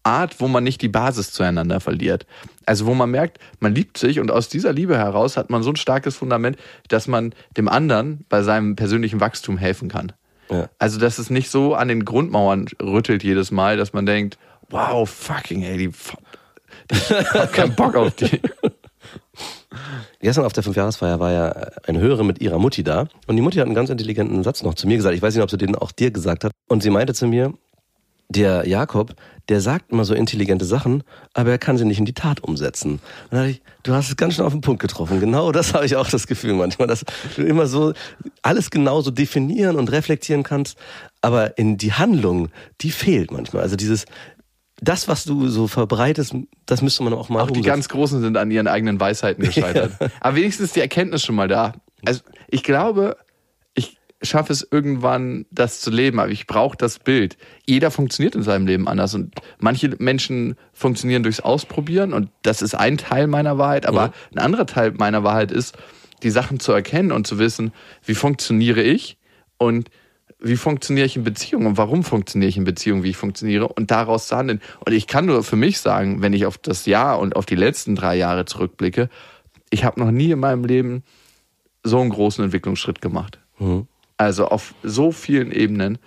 Art, wo man nicht die Basis zueinander verliert. Also wo man merkt, man liebt sich und aus dieser Liebe heraus hat man so ein starkes Fundament, dass man dem anderen bei seinem persönlichen Wachstum helfen kann. Ja. Also dass es nicht so an den Grundmauern rüttelt jedes Mal, dass man denkt, wow, fucking ey, die, ich hab keinen *laughs* Bock auf die. Gestern auf der Fünfjahresfeier war ja eine Hörerin mit ihrer Mutti da und die Mutti hat einen ganz intelligenten Satz noch zu mir gesagt. Ich weiß nicht, ob sie den auch dir gesagt hat. Und sie meinte zu mir, der Jakob, der sagt immer so intelligente Sachen, aber er kann sie nicht in die Tat umsetzen. Und dachte ich, du hast es ganz schön auf den Punkt getroffen. Genau das habe ich auch das Gefühl manchmal, dass du immer so alles genauso definieren und reflektieren kannst, aber in die Handlung, die fehlt manchmal. Also dieses, das, was du so verbreitest, das müsste man auch mal Auch die umsetzen. ganz Großen sind an ihren eigenen Weisheiten gescheitert. *laughs* Aber wenigstens ist die Erkenntnis schon mal da. Also ich glaube, schaffe es irgendwann, das zu leben, aber ich brauche das Bild. Jeder funktioniert in seinem Leben anders und manche Menschen funktionieren durchs Ausprobieren und das ist ein Teil meiner Wahrheit, aber Mhm. ein anderer Teil meiner Wahrheit ist, die Sachen zu erkennen und zu wissen, wie funktioniere ich und wie funktioniere ich in Beziehungen und warum funktioniere ich in Beziehungen, wie ich funktioniere und daraus zu handeln. Und ich kann nur für mich sagen, wenn ich auf das Jahr und auf die letzten drei Jahre zurückblicke, ich habe noch nie in meinem Leben so einen großen Entwicklungsschritt gemacht. Also auf so vielen Ebenen.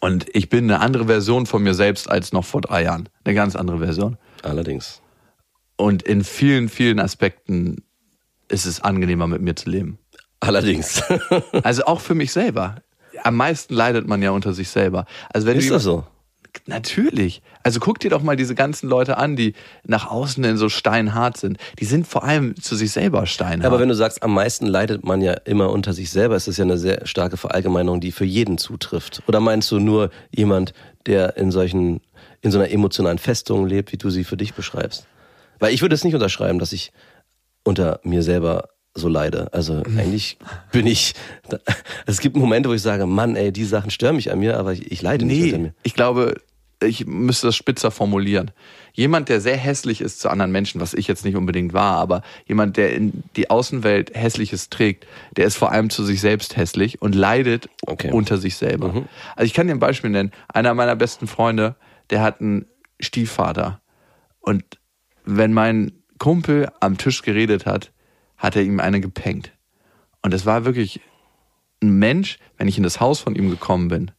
Und ich bin eine andere Version von mir selbst als noch vor drei Jahren. Eine ganz andere Version. Allerdings. Und in vielen, vielen Aspekten ist es angenehmer, mit mir zu leben. Allerdings. Also auch für mich selber. Am meisten leidet man ja unter sich selber. Also wenn Ist du das so? Natürlich. Also guck dir doch mal diese ganzen Leute an, die nach außen denn so steinhart sind. Die sind vor allem zu sich selber steinhart. Aber wenn du sagst, am meisten leidet man ja immer unter sich selber, ist das ja eine sehr starke Verallgemeinerung, die für jeden zutrifft. Oder meinst du nur jemand, der in solchen, in so einer emotionalen Festung lebt, wie du sie für dich beschreibst? Weil ich würde es nicht unterschreiben, dass ich unter mir selber so leide. Also eigentlich bin ich, es gibt Momente, wo ich sage, Mann, ey, die Sachen stören mich an mir, aber ich, ich leide nicht unter Nee, mir. ich glaube, ich müsste das spitzer formulieren. Jemand, der sehr hässlich ist zu anderen Menschen, was ich jetzt nicht unbedingt war, aber jemand, der in die Außenwelt Hässliches trägt, der ist vor allem zu sich selbst hässlich und leidet Okay. unter sich selber. Also ich kann dir ein Beispiel nennen. Einer meiner besten Freunde, der hat einen Stiefvater. Und wenn mein Kumpel am Tisch geredet hat, hat er ihm eine gepengt. Und es war wirklich ein Mensch, wenn ich in das Haus von ihm gekommen bin,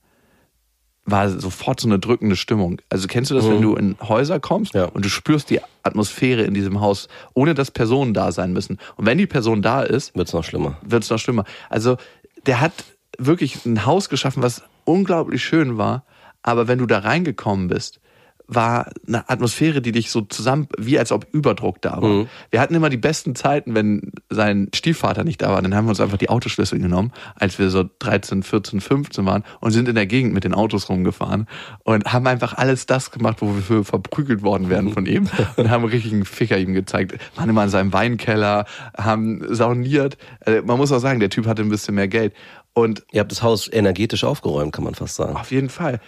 war sofort so eine drückende Stimmung. Also kennst du das, wenn du in Häuser kommst Ja. und du spürst die Atmosphäre in diesem Haus, ohne dass Personen da sein müssen. Und wenn die Person da ist, Wird's noch schlimmer. wird es noch schlimmer. Also der hat wirklich ein Haus geschaffen, was unglaublich schön war, aber wenn du da reingekommen bist, war eine Atmosphäre, die dich so zusammen, wie als ob Überdruck da war. Wir hatten immer die besten Zeiten, wenn sein Stiefvater nicht da war. Dann haben wir uns einfach die Autoschlüssel genommen, als wir so 13, 14, 15 waren und sind in der Gegend mit den Autos rumgefahren und haben einfach alles das gemacht, wo wir für verprügelt worden wären von ihm und haben richtig einen Ficker ihm gezeigt. Waren immer in seinem Weinkeller, haben sauniert. Also man muss auch sagen, der Typ hatte ein bisschen mehr Geld. Und Ihr habt das Haus energetisch aufgeräumt, kann man fast sagen. auf jeden Fall.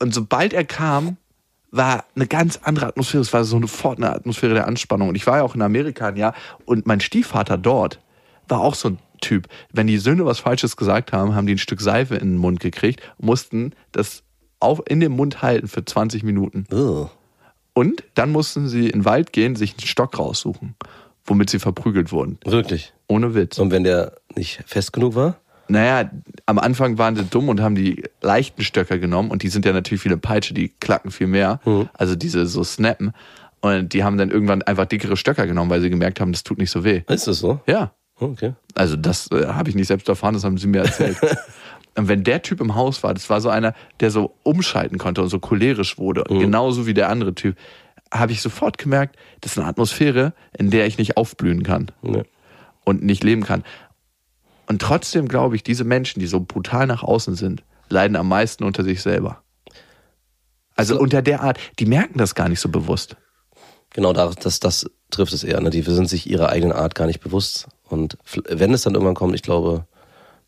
Und sobald er kam, war eine ganz andere Atmosphäre. Es war so sofort eine Atmosphäre der Anspannung. Und ich war ja auch in Amerika ein Jahr und mein Stiefvater dort war auch so ein Typ. Wenn die Söhne was Falsches gesagt haben, haben die ein Stück Seife in den Mund gekriegt, mussten das auf, in den Mund halten für 20 Minuten. Ugh. Und dann mussten sie in den Wald gehen, sich einen Stock raussuchen, womit sie verprügelt wurden. Wirklich. Ohne Witz. Und wenn der nicht fest genug war? Naja, am Anfang waren sie dumm und haben die leichten Stöcker genommen und die sind ja natürlich wie eine Peitsche, die klacken viel mehr. Also diese so snappen. Und die haben dann irgendwann einfach dickere Stöcker genommen, weil sie gemerkt haben, das tut nicht so weh. Ist das so? Ja. Okay. Also das äh, habe ich nicht selbst erfahren, das haben sie mir erzählt. *laughs* und wenn der Typ im Haus war, das war so einer, der so umschalten konnte und so cholerisch wurde, genauso wie der andere Typ, habe ich sofort gemerkt, das ist eine Atmosphäre, in der ich nicht aufblühen kann Ja. und nicht leben kann. Und trotzdem glaube ich, diese Menschen, die so brutal nach außen sind, leiden am meisten unter sich selber. Also So. unter der Art, die merken das gar nicht so bewusst. Genau, das, das, das trifft es eher. Ne? Die sind sich ihrer eigenen Art gar nicht bewusst. Und wenn es dann irgendwann kommt, ich glaube,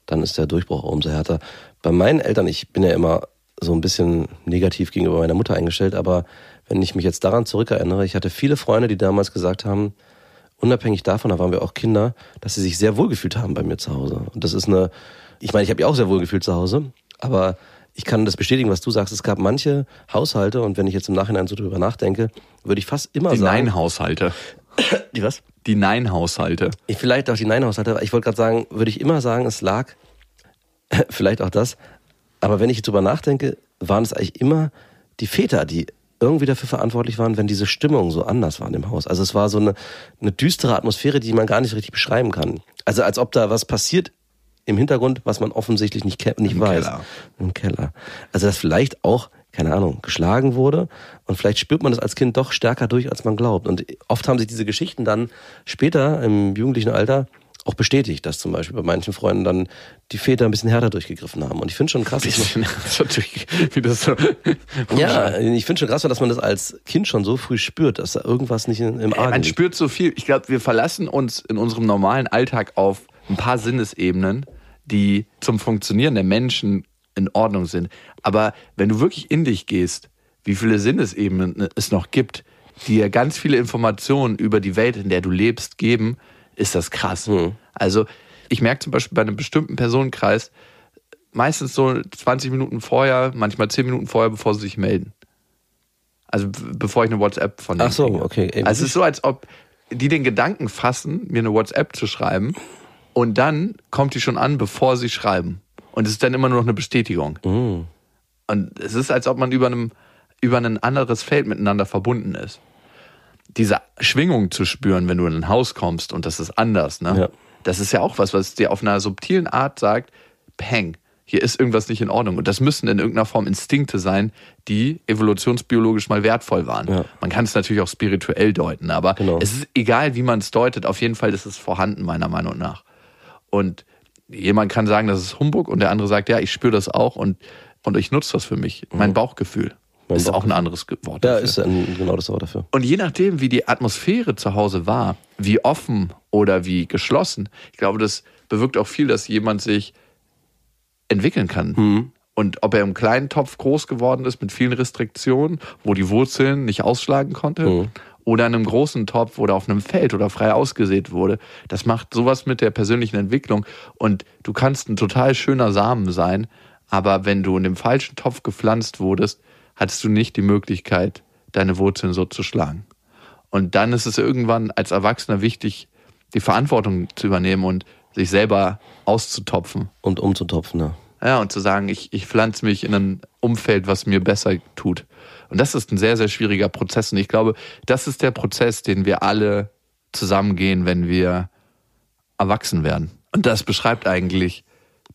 dann ist der Durchbruch auch umso härter. Bei meinen Eltern, ich bin ja immer so ein bisschen negativ gegenüber meiner Mutter eingestellt, aber wenn ich mich jetzt daran zurückerinnere, ich hatte viele Freunde, die damals gesagt haben, unabhängig davon, da waren wir auch Kinder, dass sie sich sehr wohlgefühlt haben bei mir zu Hause. Und das ist eine, ich meine, ich habe ja auch sehr wohlgefühlt zu Hause, aber ich kann das bestätigen, was du sagst. Es gab manche Haushalte, und wenn ich jetzt im Nachhinein so drüber nachdenke, würde ich fast immer Die sagen. Nein-Haushalte. *coughs* Die was? Die Nein-Haushalte. Ich, vielleicht auch die Nein-Haushalte. Ich wollte gerade sagen, würde ich immer sagen, es lag, *coughs* vielleicht auch das. Aber wenn ich drüber nachdenke, waren es eigentlich immer die Väter, die irgendwie dafür verantwortlich waren, wenn diese Stimmung so anders war in dem Haus. Also es war so eine, eine düstere Atmosphäre, die man gar nicht richtig beschreiben kann. Also als ob da was passiert im Hintergrund, was man offensichtlich nicht, nicht Im weiß. Keller. Im Keller. Also dass vielleicht auch, keine Ahnung, geschlagen wurde und vielleicht spürt man das als Kind doch stärker durch, als man glaubt. Und oft haben sich diese Geschichten dann später im jugendlichen Alter auch bestätigt, dass zum Beispiel bei manchen Freunden dann die Väter ein bisschen härter durchgegriffen haben. Und ich finde schon krass, dass man, ist *laughs* wie das so. *laughs* ja, ich finde schon krass, dass man das als Kind schon so früh spürt, dass da irgendwas nicht im Argen man liegt. spürt so viel. Ich glaube, wir verlassen uns in unserem normalen Alltag auf ein paar Sinnesebenen, die zum Funktionieren der Menschen in Ordnung sind. Aber wenn du wirklich in dich gehst, wie viele Sinnesebenen es noch gibt, die dir ganz viele Informationen über die Welt, in der du lebst, geben, ist das krass. Also ich merke zum Beispiel bei einem bestimmten Personenkreis, meistens so 20 Minuten vorher, manchmal 10 Minuten vorher, bevor sie sich melden. Also bevor ich eine WhatsApp von denen Ach so, kriege. okay. Ey, Also es ist so, als ob die den Gedanken fassen, mir eine WhatsApp zu schreiben und dann kommt die schon an, bevor sie schreiben. Und es ist dann immer nur noch eine Bestätigung. Mm. Und es ist, als ob man über einem über ein anderes Feld miteinander verbunden ist. Diese Schwingung zu spüren, wenn du in ein Haus kommst und das ist anders, ne? Ja. Das ist ja auch was, was dir auf einer subtilen Art sagt, peng, hier ist irgendwas nicht in Ordnung. Und das müssen in irgendeiner Form Instinkte sein, die evolutionsbiologisch mal wertvoll waren. Ja. Man kann es natürlich auch spirituell deuten, aber Genau. es ist egal, wie man es deutet, auf jeden Fall ist es vorhanden, meiner Meinung nach. Und jemand kann sagen, das ist Humbug und der andere sagt, ja, ich spüre das auch und, und ich nutze das für mich. Mein Bauchgefühl Mein ist auch ein anderes Wort. Ja, dafür. ist ein, genau das Wort dafür. Und je nachdem, wie die Atmosphäre zu Hause war, wie offen oder wie geschlossen, ich glaube, das bewirkt auch viel, dass jemand sich entwickeln kann. Und ob er im kleinen Topf groß geworden ist mit vielen Restriktionen, wo die Wurzeln nicht ausschlagen konnte, oder in einem großen Topf oder auf einem Feld oder frei ausgesät wurde, das macht sowas mit der persönlichen Entwicklung. Und du kannst ein total schöner Samen sein, aber wenn du in dem falschen Topf gepflanzt wurdest, hattest du nicht die Möglichkeit, deine Wurzeln so zu schlagen. Und dann ist es irgendwann als Erwachsener wichtig, die Verantwortung zu übernehmen und sich selber auszutopfen. Und umzutopfen, ja. Ja, und zu sagen, ich, ich pflanze mich in ein Umfeld, was mir besser tut. Und das ist ein sehr, sehr schwieriger Prozess. Und ich glaube, das ist der Prozess, den wir alle zusammengehen, wenn wir erwachsen werden. Und das beschreibt eigentlich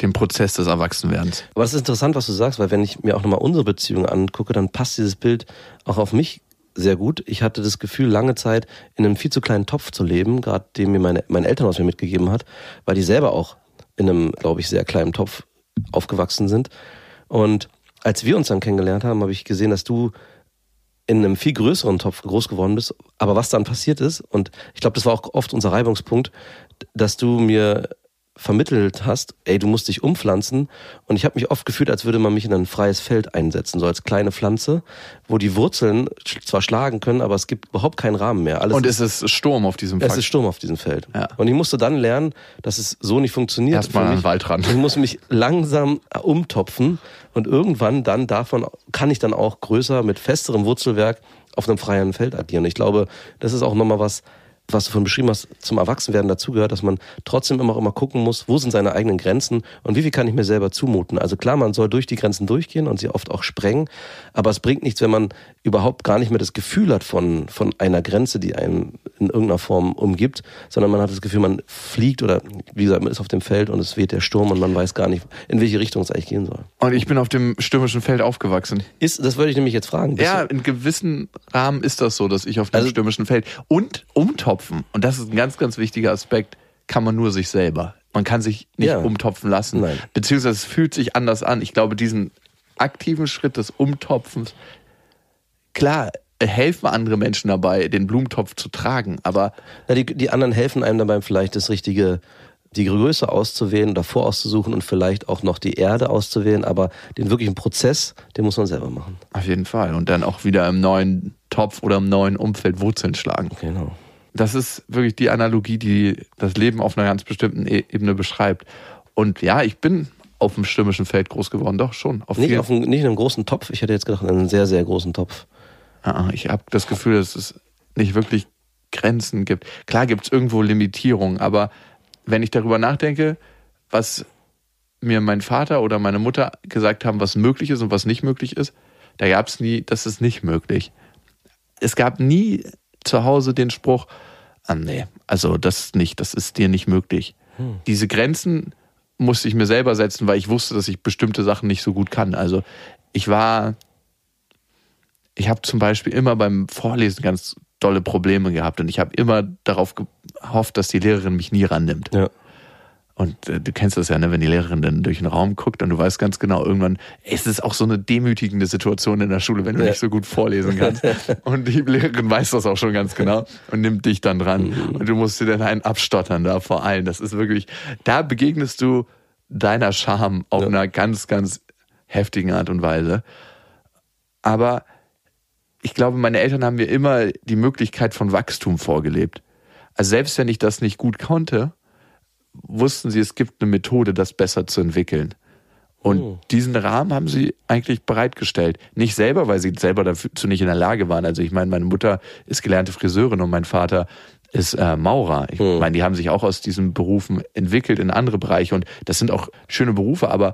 den Prozess des Erwachsenwerdens. Aber es ist interessant, was du sagst, weil wenn ich mir auch nochmal unsere Beziehung angucke, dann passt dieses Bild auch auf mich sehr gut. Ich hatte das Gefühl, lange Zeit in einem viel zu kleinen Topf zu leben, gerade den mir meine, mein Elternhaus mir mitgegeben hat, weil die selber auch in einem, glaube ich, sehr kleinen Topf aufgewachsen sind. Und als wir uns dann kennengelernt haben, habe ich gesehen, dass du in einem viel größeren Topf groß geworden bist. Aber was dann passiert ist, und ich glaube, das war auch oft unser Reibungspunkt, dass du mir vermittelt hast, ey, du musst dich umpflanzen. Und ich habe mich oft gefühlt, als würde man mich in ein freies Feld einsetzen, so als kleine Pflanze, wo die Wurzeln zwar schlagen können, aber es gibt überhaupt keinen Rahmen mehr. Alles Und ist, es ist Sturm auf diesem es Fakt. ist Sturm auf diesem Feld. Ja. Und ich musste dann lernen, dass es so nicht funktioniert. Erstmal an den Waldrand. *laughs* Ich muss mich langsam umtopfen und irgendwann dann davon kann ich dann auch größer mit festerem Wurzelwerk auf einem freien Feld agieren. Ich glaube, das ist auch nochmal was, was du von beschrieben hast, zum Erwachsenwerden dazugehört, dass man trotzdem immer auch immer gucken muss, wo sind seine eigenen Grenzen und wie viel kann ich mir selber zumuten. Also klar, man soll durch die Grenzen durchgehen und sie oft auch sprengen, aber es bringt nichts, wenn man überhaupt gar nicht mehr das Gefühl hat von, von einer Grenze, die einen in irgendeiner Form umgibt, sondern man hat das Gefühl, man fliegt oder wie gesagt, man ist auf dem Feld und es weht der Sturm und man weiß gar nicht, in welche Richtung es eigentlich gehen soll. Und ich bin auf dem stürmischen Feld aufgewachsen. Ist, das wollte ich nämlich jetzt fragen. Ja, in gewissen Rahmen ist das so, dass ich auf dem Also- stürmischen Feld und umtopfen, und das ist ein ganz, ganz wichtiger Aspekt, kann man nur sich selber. Man kann sich nicht Ja. umtopfen lassen. Nein. Beziehungsweise es fühlt sich anders an. Ich glaube, diesen aktiven Schritt des Umtopfens, klar, helfen andere Menschen dabei, den Blumentopf zu tragen, aber Na, die, die anderen helfen einem dabei, vielleicht das richtige die Größe auszuwählen oder vorauszusuchen und vielleicht auch noch die Erde auszuwählen, aber den wirklichen Prozess, den muss man selber machen. Auf jeden Fall. Und dann auch wieder im neuen Topf oder im neuen Umfeld Wurzeln schlagen. Genau. Das ist wirklich die Analogie, die das Leben auf einer ganz bestimmten E- Ebene beschreibt. Und ja, ich bin auf dem stürmischen Feld groß geworden, doch schon. Auf Nicht, auf einem, nicht in einem großen Topf, ich hätte jetzt gedacht, in einem sehr, sehr großen Topf. Ah, Ich habe das Gefühl, dass es nicht wirklich Grenzen gibt. Klar gibt es irgendwo Limitierungen, aber wenn ich darüber nachdenke, was mir mein Vater oder meine Mutter gesagt haben, was möglich ist und was nicht möglich ist, da gab es nie, das ist nicht möglich. Es gab nie zu Hause den Spruch, ah, nee, also das nicht, das ist dir nicht möglich. Diese Grenzen musste ich mir selber setzen, weil ich wusste, dass ich bestimmte Sachen nicht so gut kann. Also ich war ich habe zum Beispiel immer beim Vorlesen ganz dolle Probleme gehabt und ich habe immer darauf gehofft, dass die Lehrerin mich nie rannimmt. Ja. Und äh, du kennst das ja, ne, wenn die Lehrerin dann durch den Raum guckt und du weißt ganz genau, irgendwann, ey, es ist auch so eine demütigende Situation in der Schule, wenn du Ja. nicht so gut vorlesen kannst. *laughs* und die Lehrerin weiß das auch schon ganz genau und nimmt dich dann dran. Und du musst dir dann einen abstottern da vor allen. Das ist wirklich, da begegnest du deiner Scham auf Ja. einer ganz, ganz heftigen Art und Weise. Aber ich glaube, meine Eltern haben mir immer die Möglichkeit von Wachstum vorgelebt. Also selbst wenn ich das nicht gut konnte, wussten sie, es gibt eine Methode, das besser zu entwickeln. Und Oh. diesen Rahmen haben sie eigentlich bereitgestellt. Nicht selber, weil sie selber dazu nicht in der Lage waren. Also ich meine, meine Mutter ist gelernte Friseurin und mein Vater ist äh, Maurer. Ich Hm. meine, die haben sich auch aus diesen Berufen entwickelt in andere Bereiche und das sind auch schöne Berufe, aber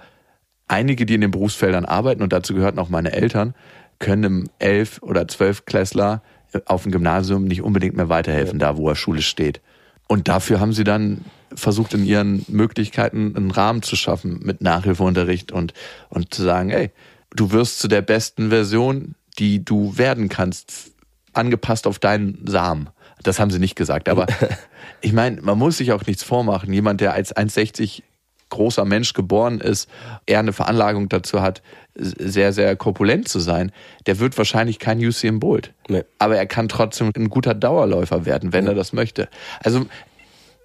einige, die in den Berufsfeldern arbeiten und dazu gehörten auch meine Eltern, können einem Elf- oder Zwölfklässler auf dem Gymnasium nicht unbedingt mehr weiterhelfen, da wo er Schule steht. Und dafür haben sie dann versucht, in ihren Möglichkeiten einen Rahmen zu schaffen mit Nachhilfeunterricht und, und zu sagen, ey, du wirst zu der besten Version, die du werden kannst, angepasst auf deinen Samen. Das haben sie nicht gesagt, aber *laughs* ich meine, man muss sich auch nichts vormachen. Jemand, der als 1,60 großer Mensch geboren ist, eher eine Veranlagung dazu hat, sehr, sehr korpulent zu sein, der wird wahrscheinlich kein Usain Bolt. Nee. Aber er kann trotzdem ein guter Dauerläufer werden, wenn er das möchte. Also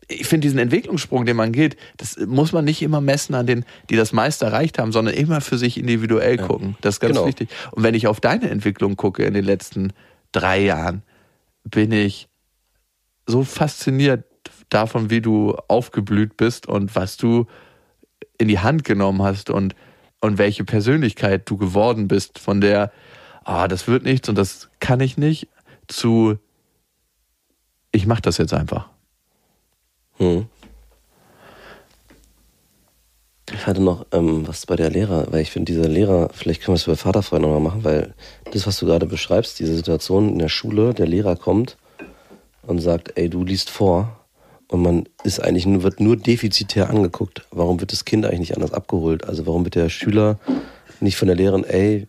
ich finde diesen Entwicklungssprung, den man geht, das muss man nicht immer messen an den, die das meiste erreicht haben, sondern immer für sich individuell gucken. Das ist ganz Genau. wichtig. Und wenn ich auf deine Entwicklung gucke in den letzten drei Jahren, bin ich so fasziniert davon, wie du aufgeblüht bist und was du in die Hand genommen hast und, und welche Persönlichkeit du geworden bist, von der, ah, das wird nichts und das kann ich nicht, zu ich mach das jetzt einfach. Hm. Ich hatte noch ähm, was bei der Lehrer, weil ich finde, dieser Lehrer, vielleicht können wir es bei Vaterfreund nochmal machen, weil das, was du gerade beschreibst, diese Situation in der Schule, der Lehrer kommt und sagt, ey, du liest vor und man ist eigentlich nur, wird nur defizitär angeguckt. Warum wird das Kind eigentlich nicht anders abgeholt? Also warum wird der Schüler nicht von der Lehrerin, ey,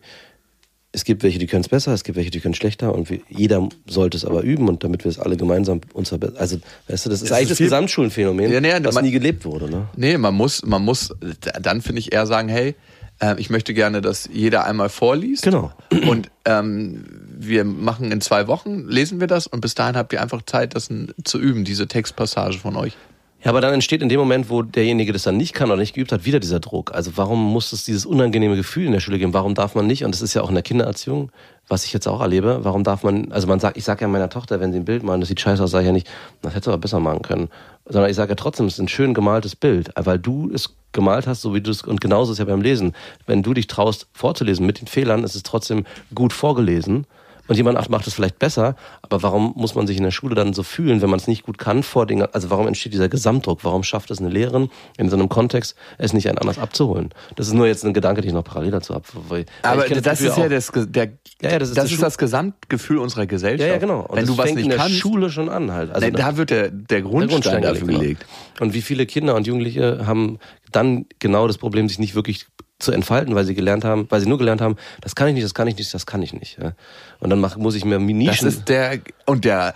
es gibt welche, die können es besser, es gibt welche, die können es schlechter und wir, jeder sollte es aber üben und damit wir es alle gemeinsam uns verbessern. Also, weißt du, das ist Es eigentlich ist das Gesamtschulenphänomen, Ja, nee, was man- nie gelebt wurde. Ne? Nee, man muss, man muss, dann finde ich eher sagen, hey, äh, ich möchte gerne, dass jeder einmal vorliest. Genau. Und ähm, wir machen in zwei Wochen, lesen wir das und bis dahin habt ihr einfach Zeit, das zu üben, diese Textpassage von euch. Ja, aber dann entsteht in dem Moment, wo derjenige das dann nicht kann oder nicht geübt hat, wieder dieser Druck. Also warum muss es dieses unangenehme Gefühl in der Schule geben? Warum darf man nicht? Und das ist ja auch in der Kindererziehung, was ich jetzt auch erlebe. Warum darf man, also man sagt, ich sage ja meiner Tochter, wenn sie ein Bild malen, das sieht scheiße aus, sage ich ja nicht, das hättest du aber besser machen können. Sondern ich sage ja trotzdem, es ist ein schön gemaltes Bild, weil du es gemalt hast, so wie du es, und genauso ist ja beim Lesen. Wenn du dich traust, vorzulesen mit den Fehlern, ist es trotzdem gut vorgelesen. Und jemand macht es vielleicht besser, aber warum muss man sich in der Schule dann so fühlen, wenn man es nicht gut kann vor den, also warum entsteht dieser Gesamtdruck? Warum schafft es eine Lehrerin in so einem Kontext, es nicht ein anders abzuholen? Das ist nur jetzt ein Gedanke, den ich noch parallel dazu habe. weil- Aber das, Gefühl ist ja das, der, Ja, ja, das ist das Schu- das Gesamtgefühl unserer Gesellschaft. Ja, ja, genau. Und Wenn das du was fängt nicht in der kannst, Schule schon an halt. Also nee, da wird der, der Grundstein, dafür genau. gelegt. Und wie viele Kinder und Jugendliche haben dann genau das Problem, sich nicht wirklich zu entfalten, weil sie gelernt haben, weil sie nur gelernt haben, das kann ich nicht, das kann ich nicht, das kann ich nicht. Ja. Und dann mach, muss ich mir Das Nischen. ist der und der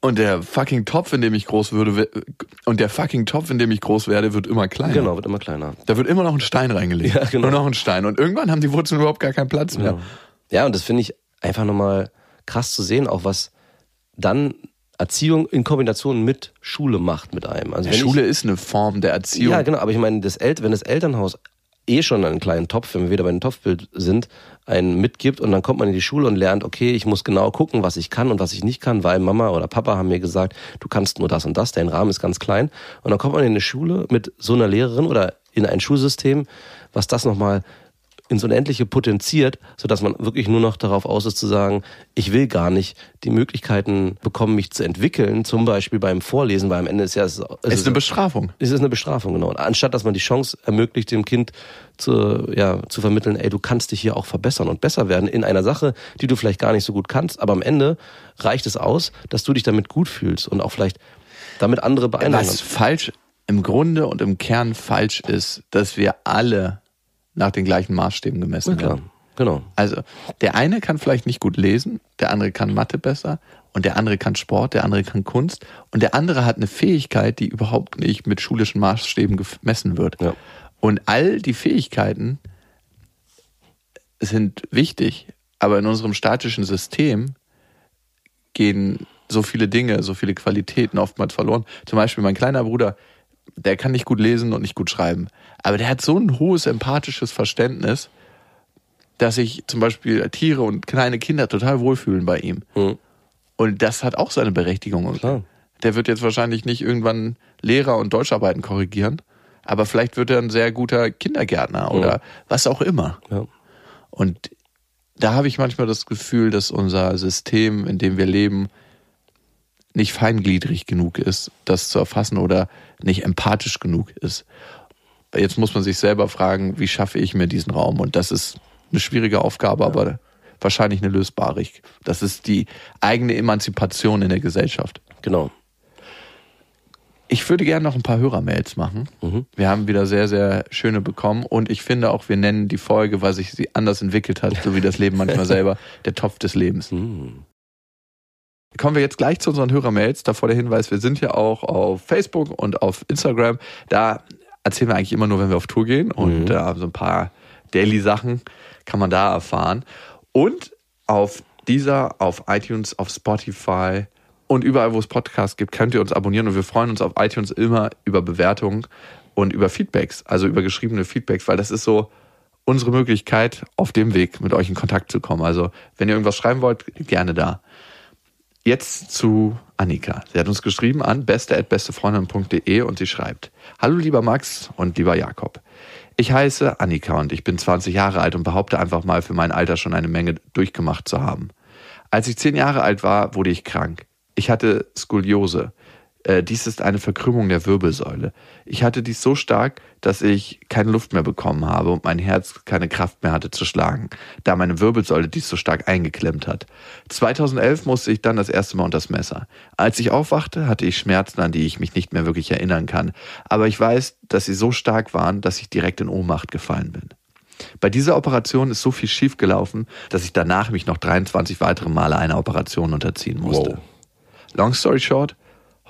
und der fucking Topf, in dem ich groß würde, und der fucking Topf, in dem ich groß werde, wird immer kleiner. genau, wird immer kleiner. Da wird immer noch ein Stein reingelegt. Ja, genau. Nur noch ein Stein. Und irgendwann haben die Wurzeln überhaupt gar keinen Platz mehr. Ja, ja und das finde ich einfach nochmal krass zu sehen, auch was dann Erziehung in Kombination mit Schule macht mit einem. Also Ja, Schule ich, ist eine Form der Erziehung. Ja, genau, aber ich meine, das El wenn das Elternhaus eh schon einen kleinen Topf, wenn wir wieder bei dem Topfbild sind, einen mitgibt und dann kommt man in die Schule und lernt, okay, ich muss genau gucken, was ich kann und was ich nicht kann, weil Mama oder Papa haben mir gesagt, du kannst nur das und das, dein Rahmen ist ganz klein. Und dann kommt man in eine Schule mit so einer Lehrerin oder in ein Schulsystem, was das nochmal ins Unendliche potenziert, sodass man wirklich nur noch darauf aus ist zu sagen, ich will gar nicht die Möglichkeiten bekommen, mich zu entwickeln, zum Beispiel beim Vorlesen, weil am Ende ist ja es, es ist eine Bestrafung. es ist eine Bestrafung, genau. Und anstatt dass man die Chance ermöglicht, dem Kind zu, ja, zu vermitteln, ey, du kannst dich hier auch verbessern und besser werden in einer Sache, die du vielleicht gar nicht so gut kannst, aber am Ende reicht es aus, dass du dich damit gut fühlst und auch vielleicht damit andere beeindrucken. Was falsch im Grunde und im Kern falsch ist, dass wir alle nach den gleichen Maßstäben gemessen Ja, werden. Genau. Also der eine kann vielleicht nicht gut lesen, der andere kann Mathe besser und der andere kann Sport, der andere kann Kunst und der andere hat eine Fähigkeit, die überhaupt nicht mit schulischen Maßstäben gemessen wird. Ja. Und all die Fähigkeiten sind wichtig, aber in unserem statischen System gehen so viele Dinge, so viele Qualitäten oftmals verloren. Zum Beispiel mein kleiner Bruder, der kann nicht gut lesen und nicht gut schreiben, aber der hat so ein hohes empathisches Verständnis, dass sich zum Beispiel Tiere und kleine Kinder total wohlfühlen bei ihm. Mhm. Und das hat auch seine Berechtigung. Klar. Der wird jetzt wahrscheinlich nicht irgendwann Lehrer und Deutscharbeiten korrigieren, aber vielleicht wird er ein sehr guter Kindergärtner oder was auch immer. Ja. Und da habe ich manchmal das Gefühl, dass unser System, in dem wir leben, nicht feingliedrig genug ist, das zu erfassen oder nicht empathisch genug ist. Jetzt muss man sich selber fragen, wie schaffe ich mir diesen Raum? Und das ist eine schwierige Aufgabe, aber wahrscheinlich eine lösbare. Das ist die eigene Emanzipation in der Gesellschaft. Genau. Ich würde gerne noch ein paar Hörermails machen. Wir haben wieder sehr, sehr schöne bekommen und ich finde auch, wir nennen die Folge, weil sich sie anders entwickelt hat, so wie das Leben manchmal *laughs* selber, der Topf des Lebens. Kommen wir jetzt gleich zu unseren Hörermails. Davor der Hinweis, wir sind ja auch auf Facebook und auf Instagram. Da erzählen wir eigentlich immer nur, wenn wir auf Tour gehen und Mhm. äh, so ein paar Daily-Sachen kann man da erfahren. Und auf dieser, auf iTunes, auf Spotify und überall, wo es Podcasts gibt, könnt ihr uns abonnieren und wir freuen uns auf iTunes immer über Bewertungen und über Feedbacks, also über geschriebene Feedbacks, weil das ist so unsere Möglichkeit, auf dem Weg mit euch in Kontakt zu kommen. Also, wenn ihr irgendwas schreiben wollt, gerne da. Jetzt zu Annika. Sie hat uns geschrieben an beste.bestefreundin.de und sie schreibt: Hallo lieber Max und lieber Jakob. Ich heiße Annika und ich bin 20 Jahre alt und behaupte einfach mal für mein Alter schon eine Menge durchgemacht zu haben. Als ich 10 Jahre alt war, wurde ich krank. Ich hatte Skoliose. Äh, dies ist eine Verkrümmung der Wirbelsäule. Ich hatte dies so stark, dass ich keine Luft mehr bekommen habe und mein Herz keine Kraft mehr hatte zu schlagen, da meine Wirbelsäule dies so stark eingeklemmt hat. 2011 musste ich dann das erste Mal unter das Messer. Als ich aufwachte, hatte ich Schmerzen, an die ich mich nicht mehr wirklich erinnern kann, aber ich weiß, dass sie so stark waren, dass ich direkt in Ohnmacht gefallen bin. Bei dieser Operation ist so viel schiefgelaufen, dass ich danach mich noch 23 weitere Male einer Operation unterziehen musste. Wow. Long story short,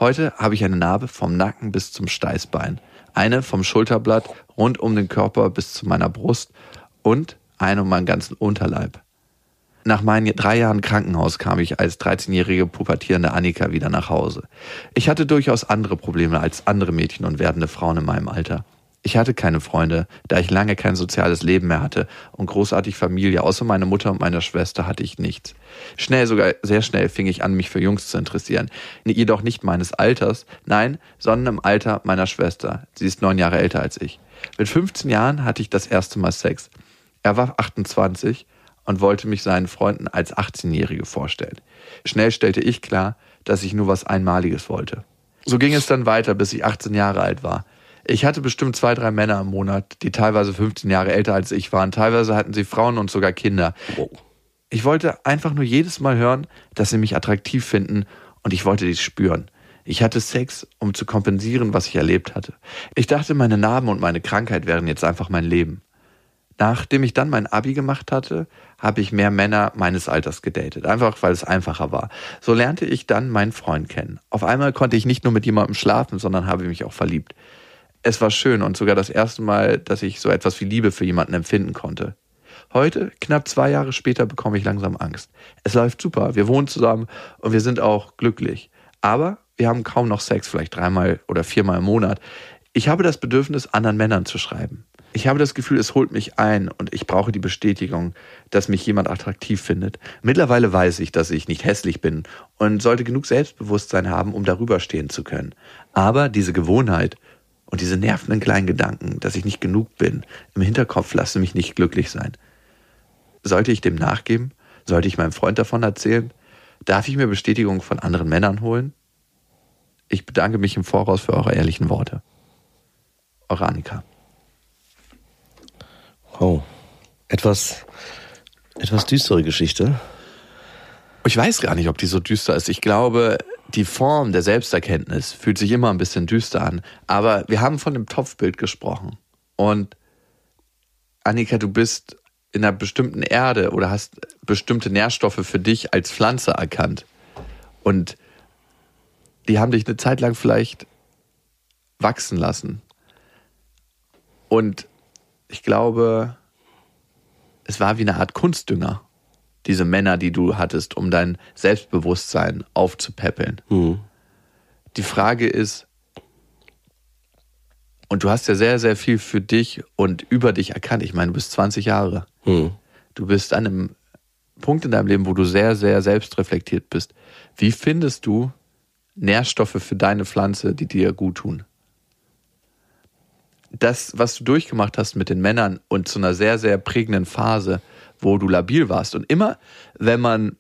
heute habe ich eine Narbe vom Nacken bis zum Steißbein, eine vom Schulterblatt rund um den Körper bis zu meiner Brust und eine um meinen ganzen Unterleib. Nach meinen drei Jahren Krankenhaus kam ich als 13-jährige pubertierende Annika wieder nach Hause. Ich hatte durchaus andere Probleme als andere Mädchen und werdende Frauen in meinem Alter. Ich hatte keine Freunde, da ich lange kein soziales Leben mehr hatte und großartig Familie, außer meiner Mutter und meiner Schwester hatte ich nichts. Schnell, sogar sehr schnell fing ich an, mich für Jungs zu interessieren. Jedoch nicht meines Alters, nein, sondern im Alter meiner Schwester. Sie ist neun Jahre älter als ich. Mit 15 Jahren hatte ich das erste Mal Sex. Er war 28 und wollte mich seinen Freunden als 18-Jährige vorstellen. Schnell stellte ich klar, dass ich nur was Einmaliges wollte. So ging es dann weiter, bis ich 18 Jahre alt war. Ich hatte bestimmt zwei, drei Männer im Monat, die teilweise 15 Jahre älter als ich waren. Teilweise hatten sie Frauen und sogar Kinder. Ich wollte einfach nur jedes Mal hören, dass sie mich attraktiv finden und ich wollte dies spüren. Ich hatte Sex, um zu kompensieren, was ich erlebt hatte. Ich dachte, meine Narben und meine Krankheit wären jetzt einfach mein Leben. Nachdem ich dann mein Abi gemacht hatte, habe ich mehr Männer meines Alters gedatet, einfach weil es einfacher war. So lernte ich dann meinen Freund kennen. Auf einmal konnte ich nicht nur mit jemandem schlafen, sondern habe mich auch verliebt. Es war schön und sogar das erste Mal, dass ich so etwas wie Liebe für jemanden empfinden konnte. Heute, knapp zwei Jahre später, bekomme ich langsam Angst. Es läuft super, wir wohnen zusammen und wir sind auch glücklich. Aber wir haben kaum noch Sex, vielleicht dreimal oder viermal im Monat. Ich habe das Bedürfnis, anderen Männern zu schreiben. Ich habe das Gefühl, es holt mich ein und ich brauche die Bestätigung, dass mich jemand attraktiv findet. Mittlerweile weiß ich, dass ich nicht hässlich bin und sollte genug Selbstbewusstsein haben, um darüber stehen zu können. Aber diese Gewohnheit und diese nervenden kleinen Gedanken, dass ich nicht genug bin, im Hinterkopf lassen mich nicht glücklich sein. Sollte ich dem nachgeben? Sollte ich meinem Freund davon erzählen? Darf ich mir Bestätigung von anderen Männern holen? Ich bedanke mich im Voraus für eure ehrlichen Worte. Eure Annika. Oh. Etwas, etwas düstere Geschichte. Ich weiß gar nicht, ob die so düster ist. Ich glaube, die Form der Selbsterkenntnis fühlt sich immer ein bisschen düster an. Aber wir haben von dem Topfbild gesprochen. Und Annika, du bist in einer bestimmten Erde oder hast bestimmte Nährstoffe für dich als Pflanze erkannt. Und die haben dich eine Zeit lang vielleicht wachsen lassen. Und ich glaube, es war wie eine Art Kunstdünger. Diese Männer, die du hattest, um dein Selbstbewusstsein aufzupäppeln. Mhm. Die Frage ist, und du hast ja sehr, sehr viel für dich und über dich erkannt. Ich meine, du bist 20 Jahre. Mhm. Du bist an einem Punkt in deinem Leben, wo du sehr, sehr selbstreflektiert bist. Wie findest du Nährstoffe für deine Pflanze, die dir gut tun? Das, was du durchgemacht hast mit den Männern und zu einer sehr, sehr prägenden Phase, wo du labil warst. Und immer, wenn man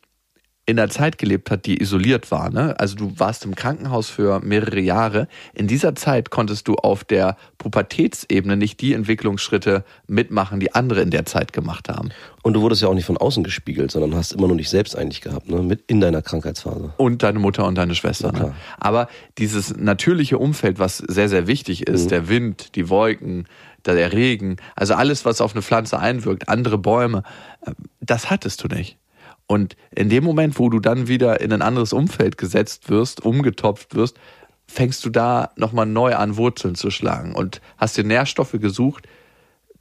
in einer Zeit gelebt hat, die isoliert war. Ne? Also du warst im Krankenhaus für mehrere Jahre. In dieser Zeit konntest du auf der Pubertätsebene nicht die Entwicklungsschritte mitmachen, die andere in der Zeit gemacht haben. Und du wurdest ja auch nicht von außen gespiegelt, sondern hast immer nur dich selbst eigentlich gehabt, ne? Mit in deiner Krankheitsphase. Und deine Mutter und deine Schwester. Ne? klar. Aber dieses natürliche Umfeld, was sehr, sehr wichtig ist, Mhm. der Wind, die Wolken, der Regen, also alles, was auf eine Pflanze einwirkt, andere Bäume, äh, das hattest du nicht. Und in dem Moment, wo du dann wieder in ein anderes Umfeld gesetzt wirst, umgetopft wirst, fängst du da nochmal neu an, Wurzeln zu schlagen und hast dir Nährstoffe gesucht,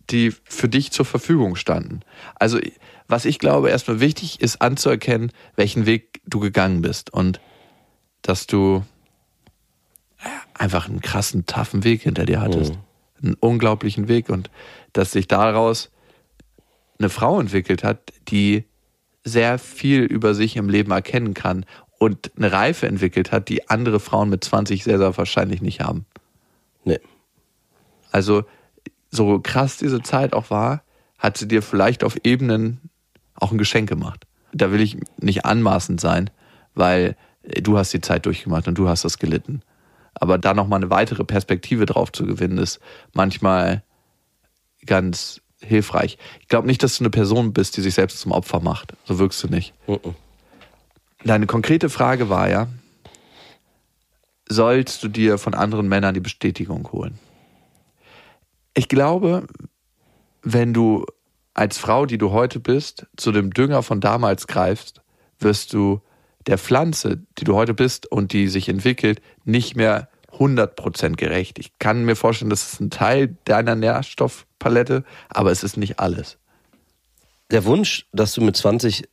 die für dich zur Verfügung standen. Also, was ich glaube, erstmal wichtig ist anzuerkennen, welchen Weg du gegangen bist und dass du ja, einfach einen krassen, taffen Weg hinter dir hattest. Einen unglaublichen Weg und dass sich daraus eine Frau entwickelt hat, die sehr viel über sich im Leben erkennen kann und eine Reife entwickelt hat, die andere Frauen mit 20 sehr, sehr wahrscheinlich nicht haben. Nee. Also, so krass diese Zeit auch war, hat sie dir vielleicht auf Ebenen auch ein Geschenk gemacht. Da will ich nicht anmaßend sein, weil du hast die Zeit durchgemacht und du hast das gelitten. Aber da nochmal eine weitere Perspektive drauf zu gewinnen, ist manchmal ganz hilfreich. Ich glaube nicht, dass du eine Person bist, die sich selbst zum Opfer macht. So wirkst du nicht. Mhm. Deine konkrete Frage war ja, sollst du dir von anderen Männern die Bestätigung holen? Ich glaube, wenn du als Frau, die du heute bist, zu dem Dünger von damals greifst, wirst du der Pflanze, die du heute bist und die sich entwickelt, nicht mehr 100% gerecht. Ich kann mir vorstellen, das ist ein Teil deiner Nährstoffpalette, aber es ist nicht alles. Der Wunsch, dass du mit 20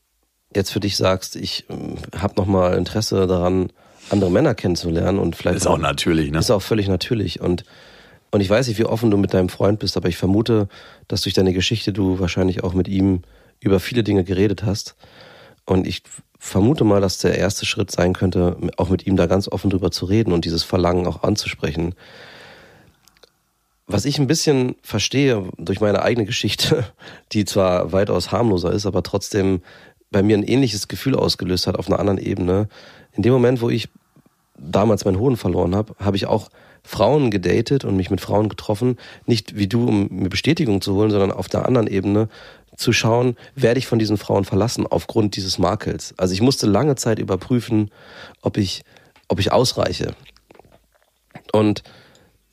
jetzt für dich sagst, ich ähm, habe nochmal Interesse daran, andere Männer kennenzulernen und vielleicht Ist auch natürlich, ne? Ist auch völlig natürlich. Und, und ich weiß nicht, wie offen du mit deinem Freund bist, aber ich vermute, dass durch deine Geschichte du wahrscheinlich auch mit ihm über viele Dinge geredet hast. Und ich vermute mal, dass der erste Schritt sein könnte, auch mit ihm da ganz offen drüber zu reden und dieses Verlangen auch anzusprechen. Was ich ein bisschen verstehe durch meine eigene Geschichte, *laughs* die zwar weitaus harmloser ist, aber trotzdem bei mir ein ähnliches Gefühl ausgelöst hat auf einer anderen Ebene. In dem Moment, wo ich damals meinen Hoden verloren habe, habe ich auch Frauen gedatet und mich mit Frauen getroffen, nicht wie du, um mir Bestätigung zu holen, sondern auf der anderen Ebene zu schauen, werde ich von diesen Frauen verlassen aufgrund dieses Makels. Also ich musste lange Zeit überprüfen, ob ich, ob ich ausreiche. Und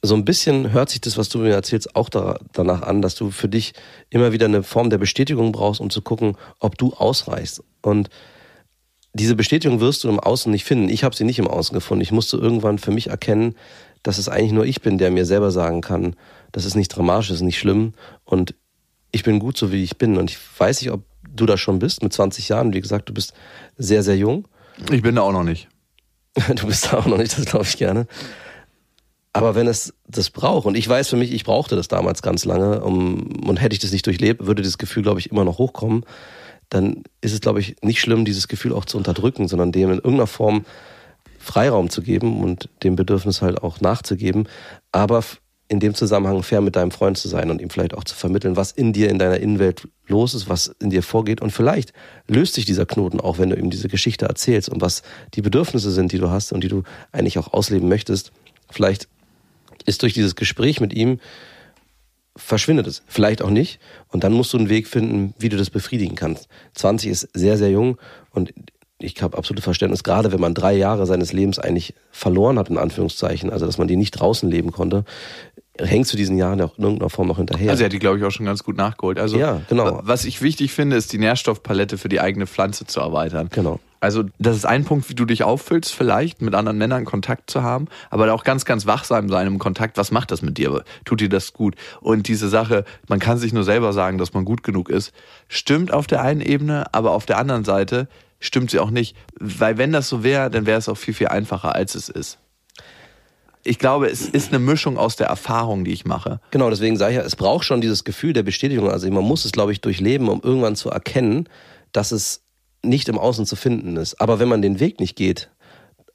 so ein bisschen hört sich das, was du mir erzählst, auch da, danach an, dass du für dich immer wieder eine Form der Bestätigung brauchst, um zu gucken, ob du ausreichst. Und diese Bestätigung wirst du im Außen nicht finden. Ich habe sie nicht im Außen gefunden. Ich musste irgendwann für mich erkennen, dass es eigentlich nur ich bin, der mir selber sagen kann, das ist nicht dramatisch, das ist nicht schlimm und ich bin gut so, wie ich bin. Und ich weiß nicht, ob du da schon bist mit 20 Jahren. Wie gesagt, du bist sehr, sehr jung. Ich bin da auch noch nicht. *laughs* du bist da auch noch nicht, das glaube ich gerne. Aber wenn es das braucht, und ich weiß für mich, ich brauchte das damals ganz lange, um, und hätte ich das nicht durchlebt, würde dieses Gefühl, glaube ich, immer noch hochkommen, dann ist es, glaube ich, nicht schlimm, dieses Gefühl auch zu unterdrücken, sondern dem in irgendeiner Form Freiraum zu geben und dem Bedürfnis halt auch nachzugeben, aber in dem Zusammenhang fair mit deinem Freund zu sein und ihm vielleicht auch zu vermitteln, was in dir, in deiner Innenwelt los ist, was in dir vorgeht. Und vielleicht löst sich dieser Knoten auch, wenn du ihm diese Geschichte erzählst und was die Bedürfnisse sind, die du hast und die du eigentlich auch ausleben möchtest. Vielleicht ist durch dieses Gespräch mit ihm verschwindet es. Vielleicht auch nicht. Und dann musst du einen Weg finden, wie du das befriedigen kannst. 20 ist sehr, sehr jung und ich habe absolutes Verständnis, gerade wenn man drei Jahre seines Lebens eigentlich verloren hat, in Anführungszeichen, also dass man die nicht draußen leben konnte, hängst du diesen Jahren auch in irgendeiner Form noch hinterher. Also er hat die, glaube ich, auch schon ganz gut nachgeholt. Also ja, genau. was ich wichtig finde, ist die Nährstoffpalette für die eigene Pflanze zu erweitern. Genau. Also das ist ein Punkt, wie du dich auffüllst, vielleicht mit anderen Männern Kontakt zu haben, aber auch ganz, ganz wachsam sein im Kontakt. Was macht das mit dir? Tut dir das gut? Und diese Sache, man kann sich nur selber sagen, dass man gut genug ist, stimmt auf der einen Ebene, aber auf der anderen Seite stimmt sie auch nicht. Weil wenn das so wäre, dann wäre es auch viel, viel einfacher, als es ist ich glaube, es ist eine Mischung aus der Erfahrung, die ich mache. Genau, deswegen sage ich ja, es braucht schon dieses Gefühl der Bestätigung. Also man muss es, glaube ich, durchleben, um irgendwann zu erkennen, dass es nicht im Außen zu finden ist. Aber wenn man den Weg nicht geht,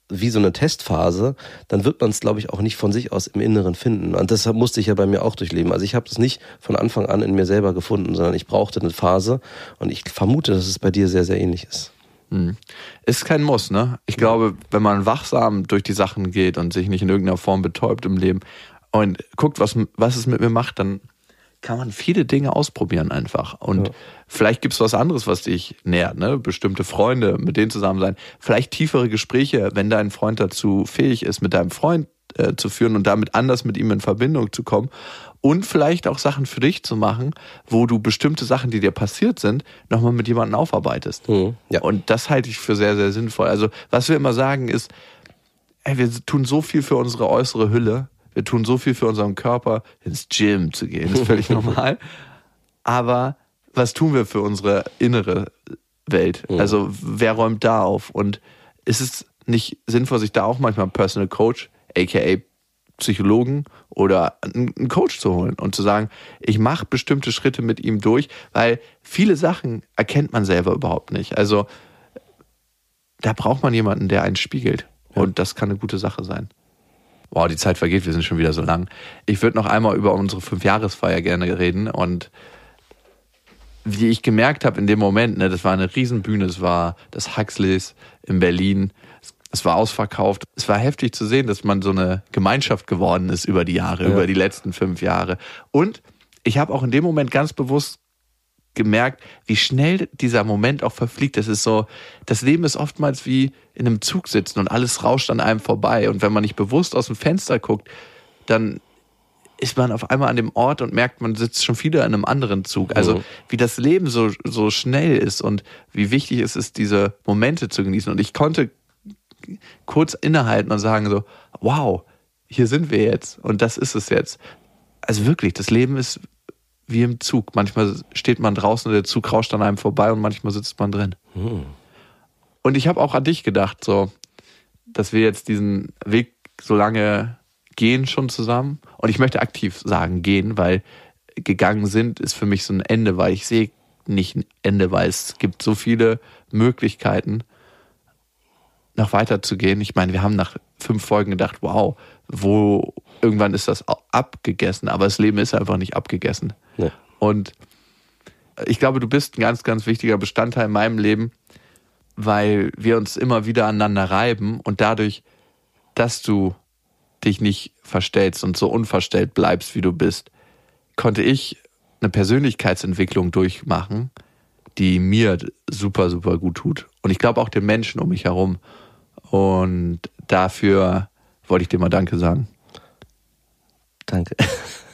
wie so eine Testphase, dann wird man es, glaube ich, auch nicht von sich aus im Inneren finden. Und deshalb musste ich ja bei mir auch durchleben. Also ich habe es nicht von Anfang an in mir selber gefunden, sondern ich brauchte eine Phase. Und ich vermute, dass es bei dir sehr, sehr ähnlich ist. Hm. Ist kein Muss, ne? Ich glaube, wenn man wachsam durch die Sachen geht und sich nicht in irgendeiner Form betäubt im Leben und guckt, was, was es mit mir macht, dann kann man viele Dinge ausprobieren einfach. Und ja. vielleicht gibt's was anderes, was dich nährt, ne? Bestimmte Freunde, mit denen zusammen sein. Vielleicht tiefere Gespräche, wenn dein Freund dazu fähig ist, mit deinem Freund äh, zu führen und damit anders mit ihm in Verbindung zu kommen und vielleicht auch Sachen für dich zu machen, wo du bestimmte Sachen, die dir passiert sind, nochmal mit jemandem aufarbeitest. Mhm, ja. Und das halte ich für sehr, sehr sinnvoll. Also was wir immer sagen ist, ey, wir tun so viel für unsere äußere Hülle, wir tun so viel für unseren Körper, ins Gym zu gehen, ist völlig *laughs* normal. Aber was tun wir für unsere innere Welt? Mhm. Also wer räumt da auf? Und ist es nicht sinnvoll, sich da auch manchmal Personal Coach, aka Psychologen oder einen Coach zu holen und zu sagen, ich mache bestimmte Schritte mit ihm durch, weil viele Sachen erkennt man selber überhaupt nicht. Also da braucht man jemanden, der einen spiegelt. Ja. Und das kann eine gute Sache sein. Wow, die Zeit vergeht, wir sind schon wieder so lang. Ich würde noch einmal über unsere Fünfjahresfeier gerne reden und wie ich gemerkt habe in dem Moment, ne, das war eine Riesenbühne, es war das Huxleys in Berlin. Es war ausverkauft. Es war heftig zu sehen, dass man so eine Gemeinschaft geworden ist über die Jahre, ja. über die letzten fünf Jahre. Und ich habe auch in dem Moment ganz bewusst gemerkt, wie schnell dieser Moment auch verfliegt. Das ist so, das Leben ist oftmals wie in einem Zug sitzen und alles rauscht an einem vorbei. Und wenn man nicht bewusst aus dem Fenster guckt, dann ist man auf einmal an dem Ort und merkt, man sitzt schon wieder in einem anderen Zug. Also wie das Leben so, so schnell ist und wie wichtig es ist, diese Momente zu genießen. Und ich konnte kurz innehalten und sagen so, wow, hier sind wir jetzt und das ist es jetzt. Also wirklich, das Leben ist wie im Zug. Manchmal steht man draußen und der Zug rauscht an einem vorbei und manchmal sitzt man drin. Hm. Und ich habe auch an dich gedacht, so, dass wir jetzt diesen Weg so lange gehen schon zusammen. Und ich möchte aktiv sagen, gehen, weil gegangen sind ist für mich so ein Ende, weil ich sehe nicht ein Ende, weil es gibt so viele Möglichkeiten noch weiter zu gehen. Ich meine, wir haben nach fünf Folgen gedacht, wow, wo irgendwann ist das abgegessen, aber das Leben ist einfach nicht abgegessen. Nee. Und ich glaube, du bist ein ganz, ganz wichtiger Bestandteil in meinem Leben, weil wir uns immer wieder aneinander reiben und dadurch, dass du dich nicht verstellst und so unverstellt bleibst, wie du bist, konnte ich eine Persönlichkeitsentwicklung durchmachen, die mir super, super gut tut. Und ich glaube auch den Menschen um mich herum. Und dafür wollte ich dir mal Danke sagen. Danke.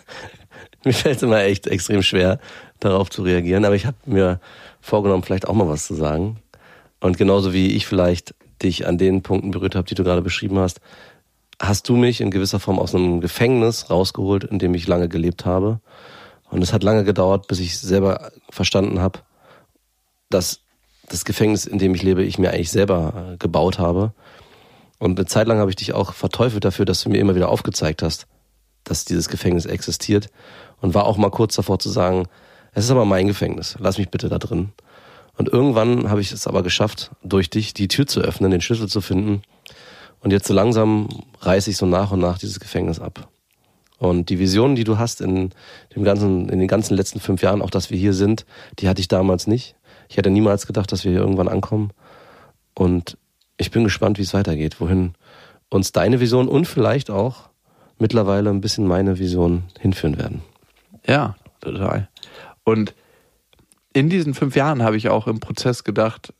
*laughs* mir fällt es immer echt extrem schwer, darauf zu reagieren, aber ich habe mir vorgenommen, vielleicht auch mal was zu sagen. Und genauso wie ich vielleicht dich an den Punkten berührt habe, die du gerade beschrieben hast, hast du mich in gewisser Form aus einem Gefängnis rausgeholt, in dem ich lange gelebt habe. Und es hat lange gedauert, bis ich selber verstanden habe, dass das Gefängnis, in dem ich lebe, ich mir eigentlich selber äh, gebaut habe Und eine Zeit lang habe ich dich auch verteufelt dafür, dass du mir immer wieder aufgezeigt hast, dass dieses Gefängnis existiert. Und war auch mal kurz davor zu sagen, es ist aber mein Gefängnis, lass mich bitte da drin. Und irgendwann habe ich es aber geschafft, durch dich die Tür zu öffnen, den Schlüssel zu finden. Und jetzt so langsam reiße ich so nach und nach dieses Gefängnis ab. Und die Vision, die du hast in dem ganzen, in den ganzen letzten fünf Jahren, auch dass wir hier sind, die hatte ich damals nicht. Ich hätte niemals gedacht, dass wir hier irgendwann ankommen. Und ich bin gespannt, wie es weitergeht, wohin uns deine Vision und vielleicht auch mittlerweile ein bisschen meine Vision hinführen werden. Ja, total. Und in diesen fünf Jahren habe ich auch im Prozess gedacht,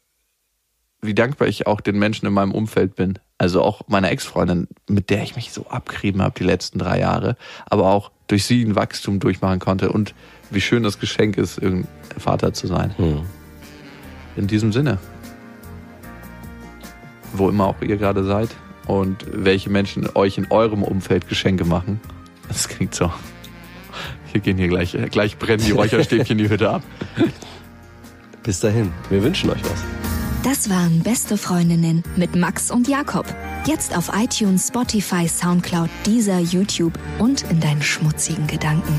wie dankbar ich auch den Menschen in meinem Umfeld bin. Also auch meiner Ex-Freundin, mit der ich mich so abgerieben habe die letzten drei Jahre, aber auch durch sie ein Wachstum durchmachen konnte und wie schön das Geschenk ist, irgendein Vater zu sein. Hm. In diesem Sinne, wo immer auch ihr gerade seid und welche Menschen euch in eurem Umfeld Geschenke machen, das klingt so. Wir gehen hier gleich, gleich brennen die Räucherstäbchen die Hütte ab. Bis dahin, wir wünschen euch was. Das waren Beste Freundinnen mit Max und Jakob. Jetzt auf iTunes, Spotify, Soundcloud, dieser YouTube und in deinen schmutzigen Gedanken.